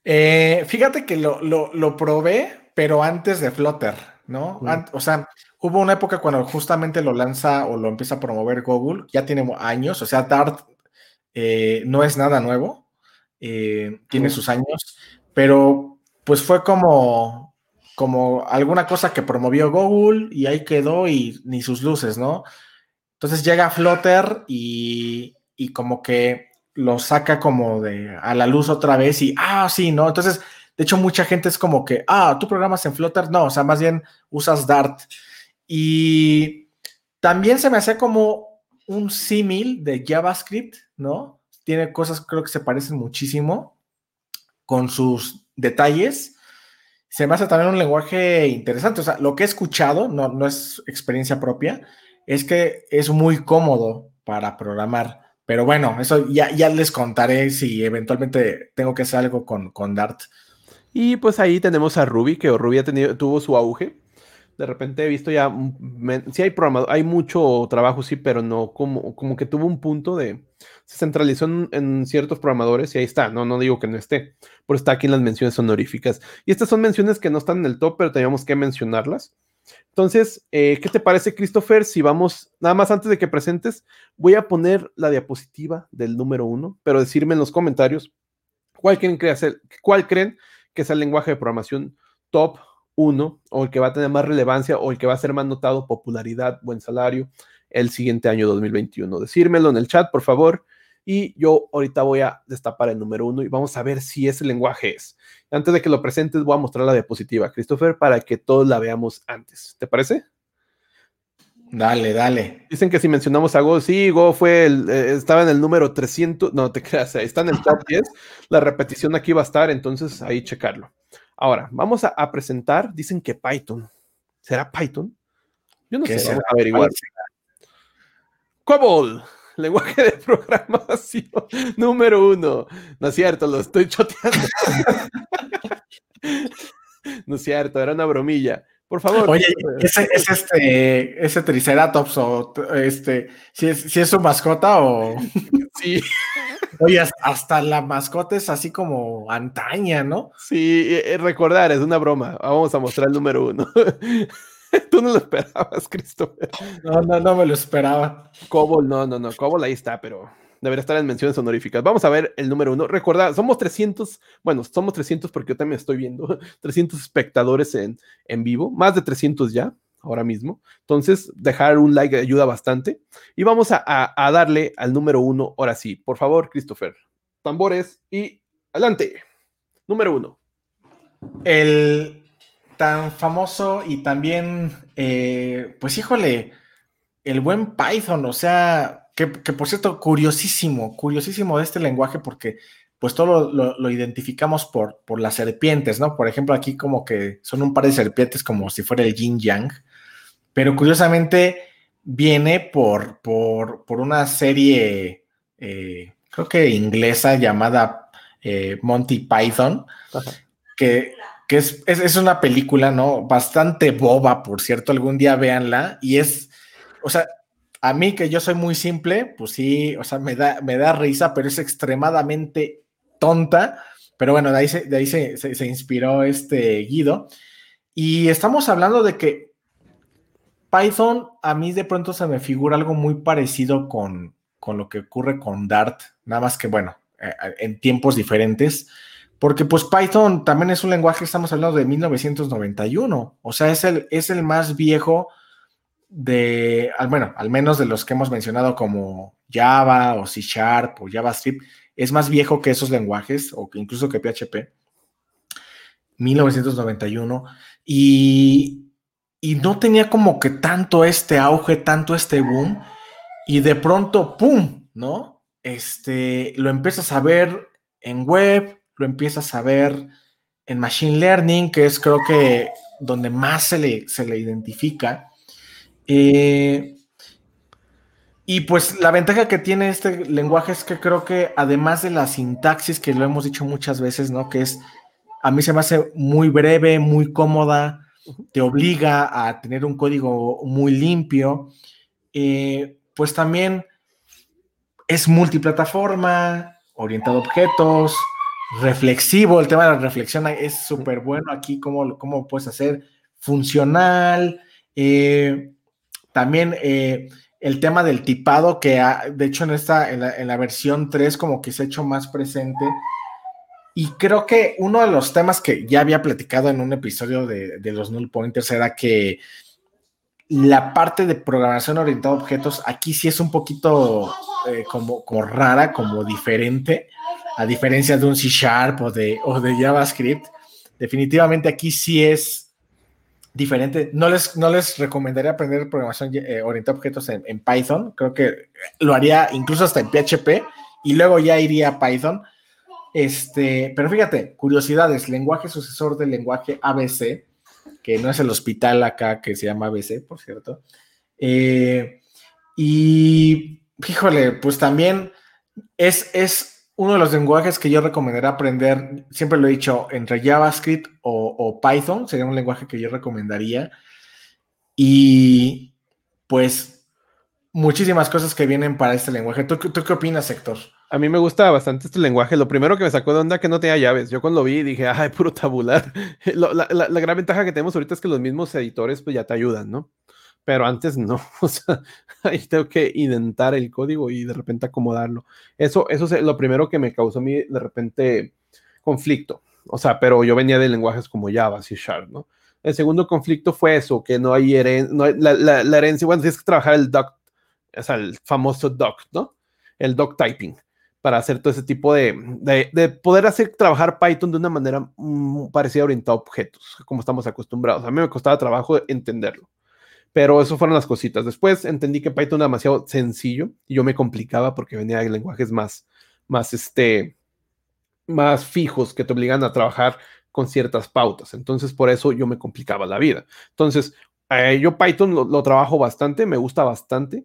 Eh, fíjate que lo, lo, probé, pero antes de Flutter, ¿no? o sea, hubo una época cuando justamente lo lanza o lo empieza a promover Google, ya tiene años, o sea, Dart no es nada nuevo, tiene sus años, pero pues fue como, como alguna cosa que promovió Google y ahí quedó y ni sus luces, ¿no? Entonces llega Flutter y, y como que lo saca como de a la luz otra vez y, ah, sí, ¿no? Entonces, de hecho, mucha gente es como que, ah, tú programas en Flutter, no, o sea, más bien usas Dart. Y también se me hace como un símil de JavaScript, ¿no? Tiene cosas, creo que se parecen muchísimo con sus detalles. se me hace también un lenguaje interesante. O sea, lo que he escuchado, no, no es experiencia propia, es que es muy cómodo para programar. Pero bueno, eso ya, les contaré si eventualmente tengo que hacer algo con, Dart. Y pues ahí tenemos a Ruby, que Ruby tuvo su auge. De repente he visto ya, sí hay programado, hay mucho trabajo, sí, pero no, como, como que tuvo un punto de, se centralizó en, ciertos programadores y ahí está, no, no digo que no esté, pero está aquí en las menciones honoríficas. Y estas son menciones que no están en el top, pero teníamos que mencionarlas. Entonces, eh, ¿qué te parece, Christopher? Si vamos, nada más antes de que presentes, voy a poner la diapositiva del número uno, pero decirme en los comentarios cuál creen, que cuál creen que es el lenguaje de programación top 1 o el que va a tener más relevancia o el que va a ser más notado, popularidad, buen salario el siguiente año 2021. Decírmelo en el chat, por favor. Y yo ahorita voy a destapar el número uno y vamos a ver si ese lenguaje es. Antes de que lo presentes, voy a mostrar la diapositiva, Christopher, para que todos la veamos antes. ¿Te parece? Dale, dale. Dicen que si mencionamos a Go, sí, Go fue el, eh, estaba en el número 300, no te creas, está en el top 10, la repetición aquí va a estar, entonces ahí checarlo. Ahora, vamos a, presentar, dicen que Python, ¿será Python? Yo no sé, vamos a averiguar. COBOL, lenguaje de programación número uno. No es cierto, lo estoy choteando. no es cierto, era una bromilla. Por favor. Oye, ese, es este, ese Triceratops o este, si es, si es su mascota o. Sí. Oye, hasta la mascota es así como antaña, ¿no? Sí, eh, eh, recordar, es una broma. Vamos a mostrar el número uno. Tú no lo esperabas, Christopher. No, no, no me lo esperaba. Cobol, no, no, no. Cobol ahí está, pero debería estar en menciones honoríficas. Vamos a ver el número uno. Recordad, somos 300, bueno, somos 300 porque yo también estoy viendo 300 espectadores en, en vivo, más de 300 ya, ahora mismo. Entonces, dejar un like ayuda bastante. Y vamos a, a, darle al número uno, ahora sí. Por favor, Christopher, tambores y adelante. Número uno. El tan famoso y también, eh, pues híjole, el buen Python, o sea, que, por cierto, curiosísimo, curiosísimo de este lenguaje porque pues todo lo, identificamos por, por las serpientes, ¿no? Por ejemplo, aquí como que son un par de serpientes como si fuera el yin yang, pero curiosamente viene por, por, una serie, eh, creo que inglesa llamada eh, Monty Python, que, que es, es, una película, ¿no? Bastante boba, por cierto, algún día véanla, y es, o sea, a mí que yo soy muy simple, pues sí, o sea, me da, me da risa, pero es extremadamente tonta. Pero bueno, de ahí, se, de ahí se, inspiró este Guido. Y estamos hablando de que Python a mí de pronto se me figura algo muy parecido con, con lo que ocurre con Dart, nada más que bueno, eh, en tiempos diferentes, porque pues Python también es un lenguaje, estamos hablando de 1991, o sea, es el, es el más viejo de, bueno, al menos de los que hemos mencionado como Java o C Sharp o JavaScript, es más viejo que esos lenguajes o incluso que PHP. 1991. Y, y no tenía como que tanto este auge, tanto este boom. Y de pronto, ¡pum! ¿No? Este, lo empiezas a ver en web, lo empiezas a ver en Machine Learning, que es creo que donde más se le, se le identifica. Eh, y pues la ventaja que tiene este lenguaje es que creo que además de la sintaxis, que lo hemos dicho muchas veces, ¿no? Que es, a mí se me hace muy breve, muy cómoda, te obliga a tener un código muy limpio, eh, pues también es multiplataforma, orientado a objetos, reflexivo, el tema de la reflexión es súper bueno aquí, cómo, cómo puedes hacer funcional, eh, también eh, el tema del tipado, que de hecho en esta, en la, versión 3 como que se ha hecho más presente. Y creo que uno de los temas que ya había platicado en un episodio de, los null pointers era que la parte de programación orientada a objetos aquí sí es un poquito eh, como, como, rara, como diferente, a diferencia de un C Sharp o de, o de JavaScript. Definitivamente aquí sí es diferente. No les, no les recomendaría aprender programación eh, orientada a objetos en, Python. Creo que lo haría incluso hasta en PHP y luego ya iría a Python. Este, pero fíjate, curiosidades, lenguaje sucesor del lenguaje ABC, que no es el hospital acá que se llama ABC, por cierto. Eh, y, híjole, pues también es, es uno de los lenguajes que yo recomendaría aprender, siempre lo he dicho, entre JavaScript o, Python, sería un lenguaje que yo recomendaría. Y pues muchísimas cosas que vienen para este lenguaje. ¿Tú, tú qué opinas, Héctor? A mí me gusta bastante este lenguaje. Lo primero que me sacó de onda que no tenía llaves. Yo cuando lo vi dije, ay, puro tabular. la, gran ventaja que tenemos ahorita es que los mismos editores pues ya te ayudan, ¿no? Pero antes no. O sea, ahí tengo que indentar el código y de repente acomodarlo. Eso, eso es lo primero que me causó a mí de repente conflicto. O sea, pero yo venía de lenguajes como Java, C Sharp, ¿no? El segundo conflicto fue eso, que no hay, herencia, la, herencia, bueno, tienes que trabajar el doc, o sea, el famoso doc, ¿no? El doc typing para hacer todo ese tipo de, de, poder hacer trabajar Python de una manera mm, parecida orientada a objetos, como estamos acostumbrados. A mí me costaba trabajo entenderlo, pero eso fueron las cositas. Después entendí que Python era demasiado sencillo y yo me complicaba porque venía de lenguajes más, más, este, más fijos que te obligan a trabajar con ciertas pautas. Entonces, por eso yo me complicaba la vida. Entonces, eh, yo Python lo, trabajo bastante, me gusta bastante,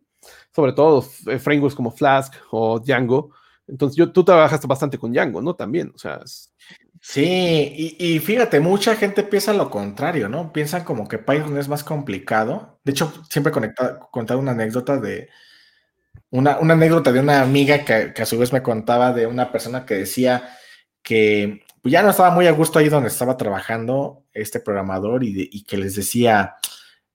sobre todo frameworks como Flask o Django entonces, yo, tú trabajas bastante con Django, ¿no? También, o sea. Sí, y, fíjate, mucha gente piensa lo contrario, ¿no? Piensan como que Python es más complicado. De hecho, siempre he contado una anécdota de. Una, anécdota de una amiga que, a su vez me contaba de una persona que decía que pues, ya no estaba muy a gusto ahí donde estaba trabajando este programador y, y que les decía,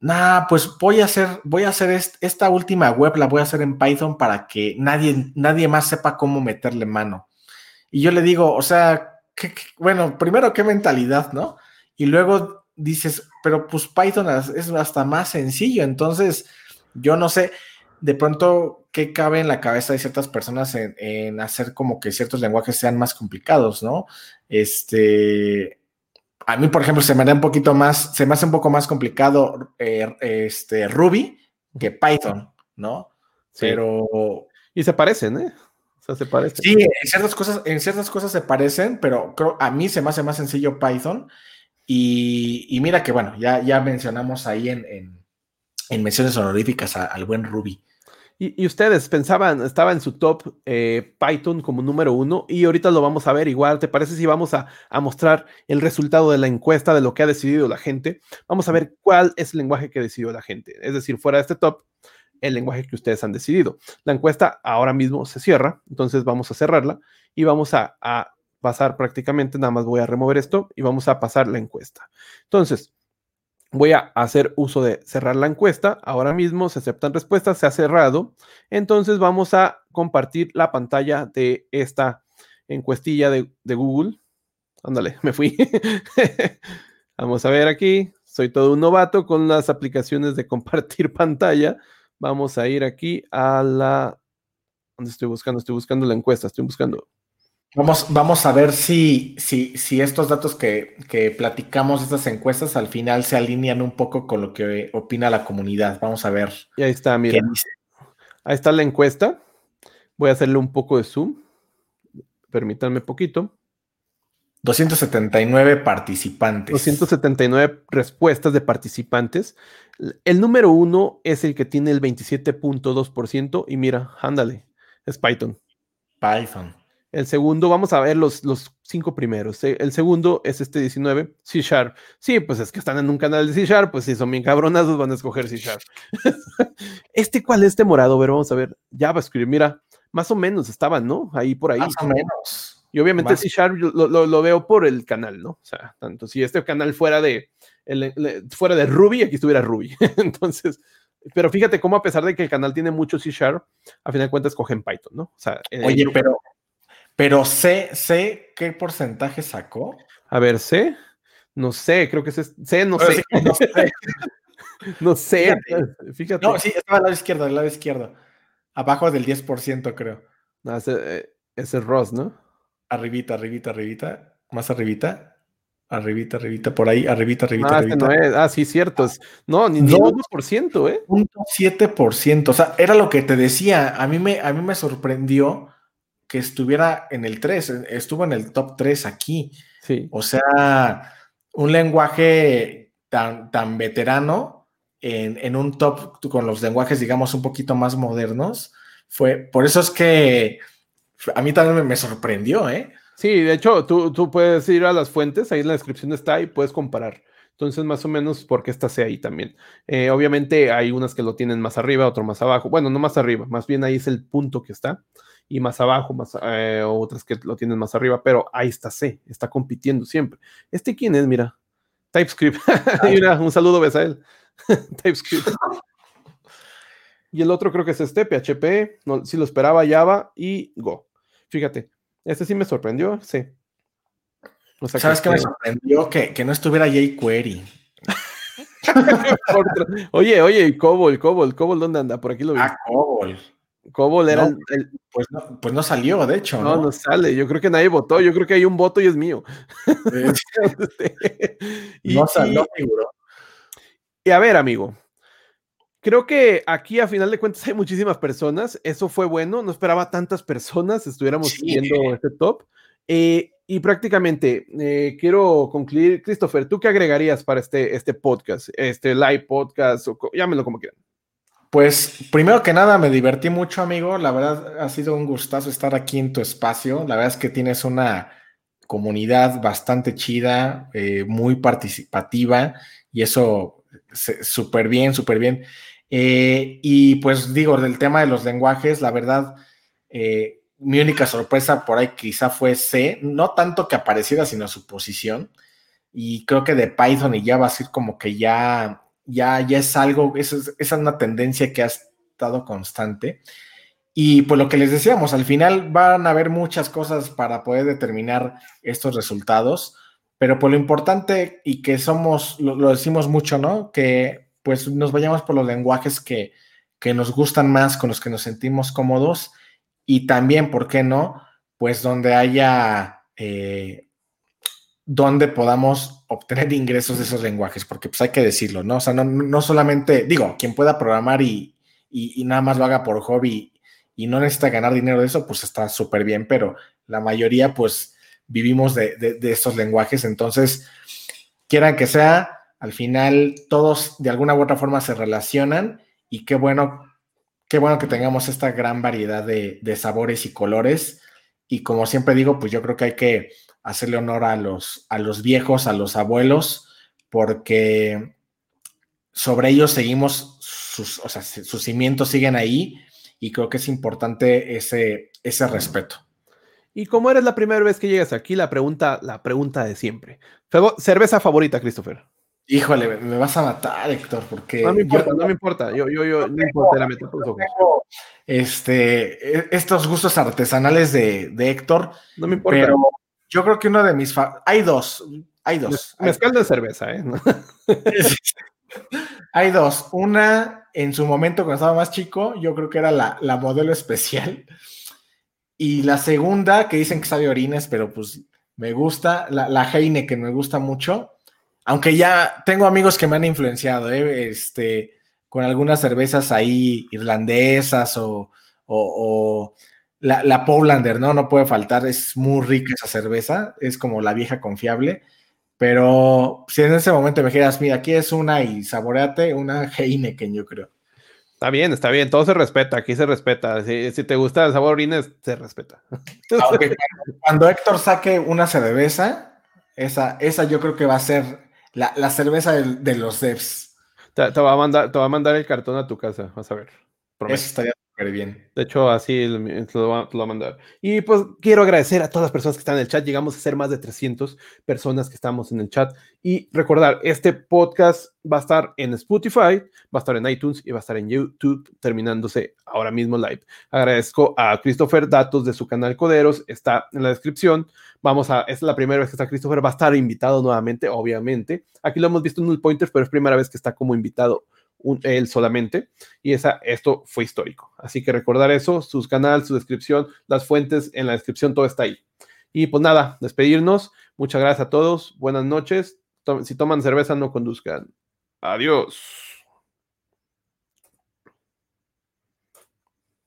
nah, pues voy a hacer, voy a hacer esta última web, la voy a hacer en Python para que nadie, nadie más sepa cómo meterle mano. Y yo le digo, o sea, bueno, primero qué mentalidad, ¿no? Y luego dices, pero pues Python es hasta más sencillo, entonces yo no sé de pronto qué cabe en la cabeza de ciertas personas en, en hacer como que ciertos lenguajes sean más complicados, ¿no? Este, a mí, por ejemplo, se me da un poquito más, se me hace un poco más complicado eh, este, Ruby que Python, ¿no? Pero. Y se parecen, ¿eh? Sea, se parecen. Sí, en ciertas cosas, en ciertas cosas se parecen, pero creo, a mí se me hace más sencillo Python. Y, mira que, bueno, ya, ya mencionamos ahí en, menciones honoríficas al buen Ruby. Y, ustedes pensaban, estaba en su top eh, Python como número uno y ahorita lo vamos a ver igual. ¿Te parece si vamos a, mostrar el resultado de la encuesta de lo que ha decidido la gente? Vamos a ver cuál es el lenguaje que decidió la gente. Es decir, fuera de este top, el lenguaje que ustedes han decidido. La encuesta ahora mismo se cierra, entonces vamos a cerrarla y vamos a, pasar prácticamente, nada más voy a remover esto y vamos a pasar la encuesta. Entonces, Voy a hacer uso de cerrar la encuesta. Ahora mismo se aceptan respuestas, se ha cerrado. Entonces vamos a compartir la pantalla de esta encuestilla de, Google. Ándale, me fui. vamos a ver aquí. Soy todo un novato con las aplicaciones de compartir pantalla. Vamos a ir aquí a la... ¿Dónde estoy buscando? Estoy buscando la encuesta. Estoy buscando Vamos, vamos a ver si, si, si estos datos que, que, platicamos, estas encuestas, al final se alinean un poco con lo que opina la comunidad. Vamos a ver. Y ahí está, mira. Ahí está la encuesta. Voy a hacerle un poco de zoom. Permítanme poquito. 279 participantes. 279 respuestas de participantes. El número uno es el que tiene el 27.2% y mira, ándale, es Python. Python. El segundo, vamos a ver los, los cinco primeros. Eh, el segundo es este 19, C Sharp. Sí, pues es que están en un canal de C Sharp, pues si son bien cabronazos van a escoger C Sharp. este, ¿cuál es este morado? A ver, vamos a ver. JavaScript, mira, más o menos estaban, ¿no? Ahí por ahí. Más o menos. Y obviamente C Sharp lo, veo por el canal, ¿no? O sea, tanto si este canal fuera de, fuera de Ruby, aquí estuviera Ruby. Entonces, pero fíjate cómo a pesar de que el canal tiene mucho C Sharp, a final de cuentas cogen Python, ¿no? O sea, Oye, pero pero sé, sé qué porcentaje sacó. A ver, sé. No sé, creo que sé, sé no sé. no sé. no sé. Fíjate. No, sí, estaba al lado izquierdo, al lado izquierdo. Abajo del 10%, creo. No, ese, eh, ese es Ross, ¿no? Arribita, arribita, arribita. Más arribita. Arribita, arribita, por ahí, arribita, arribita, ah, arribita. No es. Ah, sí, cierto. Es, no, ni, ni 1%, ¿eh? 7%. O sea, era lo que te decía. A mí me, a mí me sorprendió que estuviera en el 3, estuvo en el top 3 aquí. Sí. O sea, un lenguaje tan, tan veterano en, en, un top con los lenguajes, digamos, un poquito más modernos. Fue, por eso es que a mí también me, sorprendió, ¿eh? Sí, de hecho, tú, tú puedes ir a las fuentes, ahí en la descripción está y puedes comparar. Entonces, más o menos, porque esta sea ahí también. Eh, obviamente, hay unas que lo tienen más arriba, otro más abajo. Bueno, no más arriba, más bien ahí es el punto que está. Y más abajo, más, eh, otras que lo tienen más arriba, pero ahí está C, está compitiendo siempre. ¿Este quién es? Mira, TypeScript. Mira, un saludo, él. TypeScript. Y el otro creo que es este, PHP, no, si lo esperaba Java y Go. Fíjate, este sí me sorprendió, sí. ¿Sabes qué me sorprendió? Que, no estuviera jQuery. oye, oye, y Cobol, Cobol, Cobol, ¿dónde anda? Por aquí lo vi. Ah, Cobol. Cobol era el, pues, no, pues no salió, de hecho. No, no, sale. Yo creo que nadie votó. Yo creo que hay un voto y es mío. y, no salió, figuró. Y a ver, amigo. Creo que aquí a final de cuentas hay muchísimas personas. Eso fue bueno. No esperaba tantas personas estuviéramos viendo este top. Eh, y prácticamente eh, quiero concluir, Christopher, ¿tú qué agregarías para este, este podcast, este live podcast, o llámelo como quieran? Pues primero que nada me divertí mucho, amigo. La verdad ha sido un gustazo estar aquí en tu espacio. La verdad es que tienes una comunidad bastante chida, eh, muy participativa y eso súper bien, súper bien. Eh, y pues digo, del tema de los lenguajes, la verdad, mi única sorpresa por ahí quizá fue C, no tanto que apareciera, sino su posición. Y creo que de Python y Java así como que ya, ya, ya es algo, esa es, una tendencia que ha estado constante. Y pues lo que les decíamos, al final van a haber muchas cosas para poder determinar estos resultados, pero por lo importante y que somos, lo, lo decimos mucho, ¿no? Que pues nos vayamos por los lenguajes que, que nos gustan más, con los que nos sentimos cómodos y también, ¿por qué no? Pues donde haya, eh, donde podamos obtener ingresos de esos lenguajes, porque pues hay que decirlo, ¿no? O sea, no, solamente, digo, quien pueda programar y, nada más lo haga por hobby y no necesita ganar dinero de eso, pues está súper bien, pero la mayoría pues vivimos de, de, estos lenguajes, entonces, quieran que sea, al final todos de alguna u otra forma se relacionan y qué bueno qué bueno que tengamos esta gran variedad de, sabores y colores. Y como siempre digo, pues yo creo que hay que hacerle honor a los, a los viejos, a los abuelos, porque sobre ellos seguimos, sus, o sea, sus cimientos siguen ahí y creo que es importante ese, ese respeto. Y como eres la primera vez que llegas aquí, la pregunta, la pregunta de siempre. ¿Cerveza favorita, Christopher? Híjole, me vas a matar, Héctor, porque. No me importa, no me importa. Yo, yo, yo, no importa, la meto Este, e, estos gustos artesanales de, de, Héctor. No me importa. Pero yo creo que uno de mis. Hay dos. Hay dos. Mezcal de cerveza, ¿eh? hay dos. Una, en su momento, cuando estaba más chico, yo creo que era la, la modelo especial. Y la segunda, que dicen que sabe orines, pero pues me gusta, la, la que me gusta mucho aunque ya tengo amigos que me han influenciado, ¿eh? este, con algunas cervezas ahí irlandesas o, la, la Powlander, ¿no? No puede faltar, es muy rica esa cerveza, es como la vieja confiable. Pero si en ese momento me dijeras, mira, aquí es una y saboreate, una Heineken, yo creo. Está bien, está bien, todo se respeta, aquí se respeta. Si, te gusta el sabor orines, se respeta. cuando Héctor saque una cerveza, esa, esa yo creo que va a ser la, cerveza de, los devs. Te, va a mandar, te va a mandar el cartón a tu casa, vas a ver. Eso estaría bien. De hecho, así lo, va, a mandar. Y pues quiero agradecer a todas las personas que están en el chat. Llegamos a ser más de 300 personas que estamos en el chat. Y recordar, este podcast va a estar en Spotify, va a estar en iTunes y va a estar en YouTube, terminándose ahora mismo live. Agradezco a Christopher, datos de su canal Coderos, está en la descripción. Vamos a, es la primera vez que está Christopher, va a estar invitado nuevamente, obviamente. Aquí lo hemos visto en Null Pointers, pero es primera vez que está como invitado él solamente. Y esa, esto fue histórico. Así que recordar eso, sus canales, su descripción, las fuentes en la descripción, todo está ahí. Y pues nada, despedirnos. Muchas gracias a todos. Buenas noches. Si toman cerveza, no conduzcan. Adiós.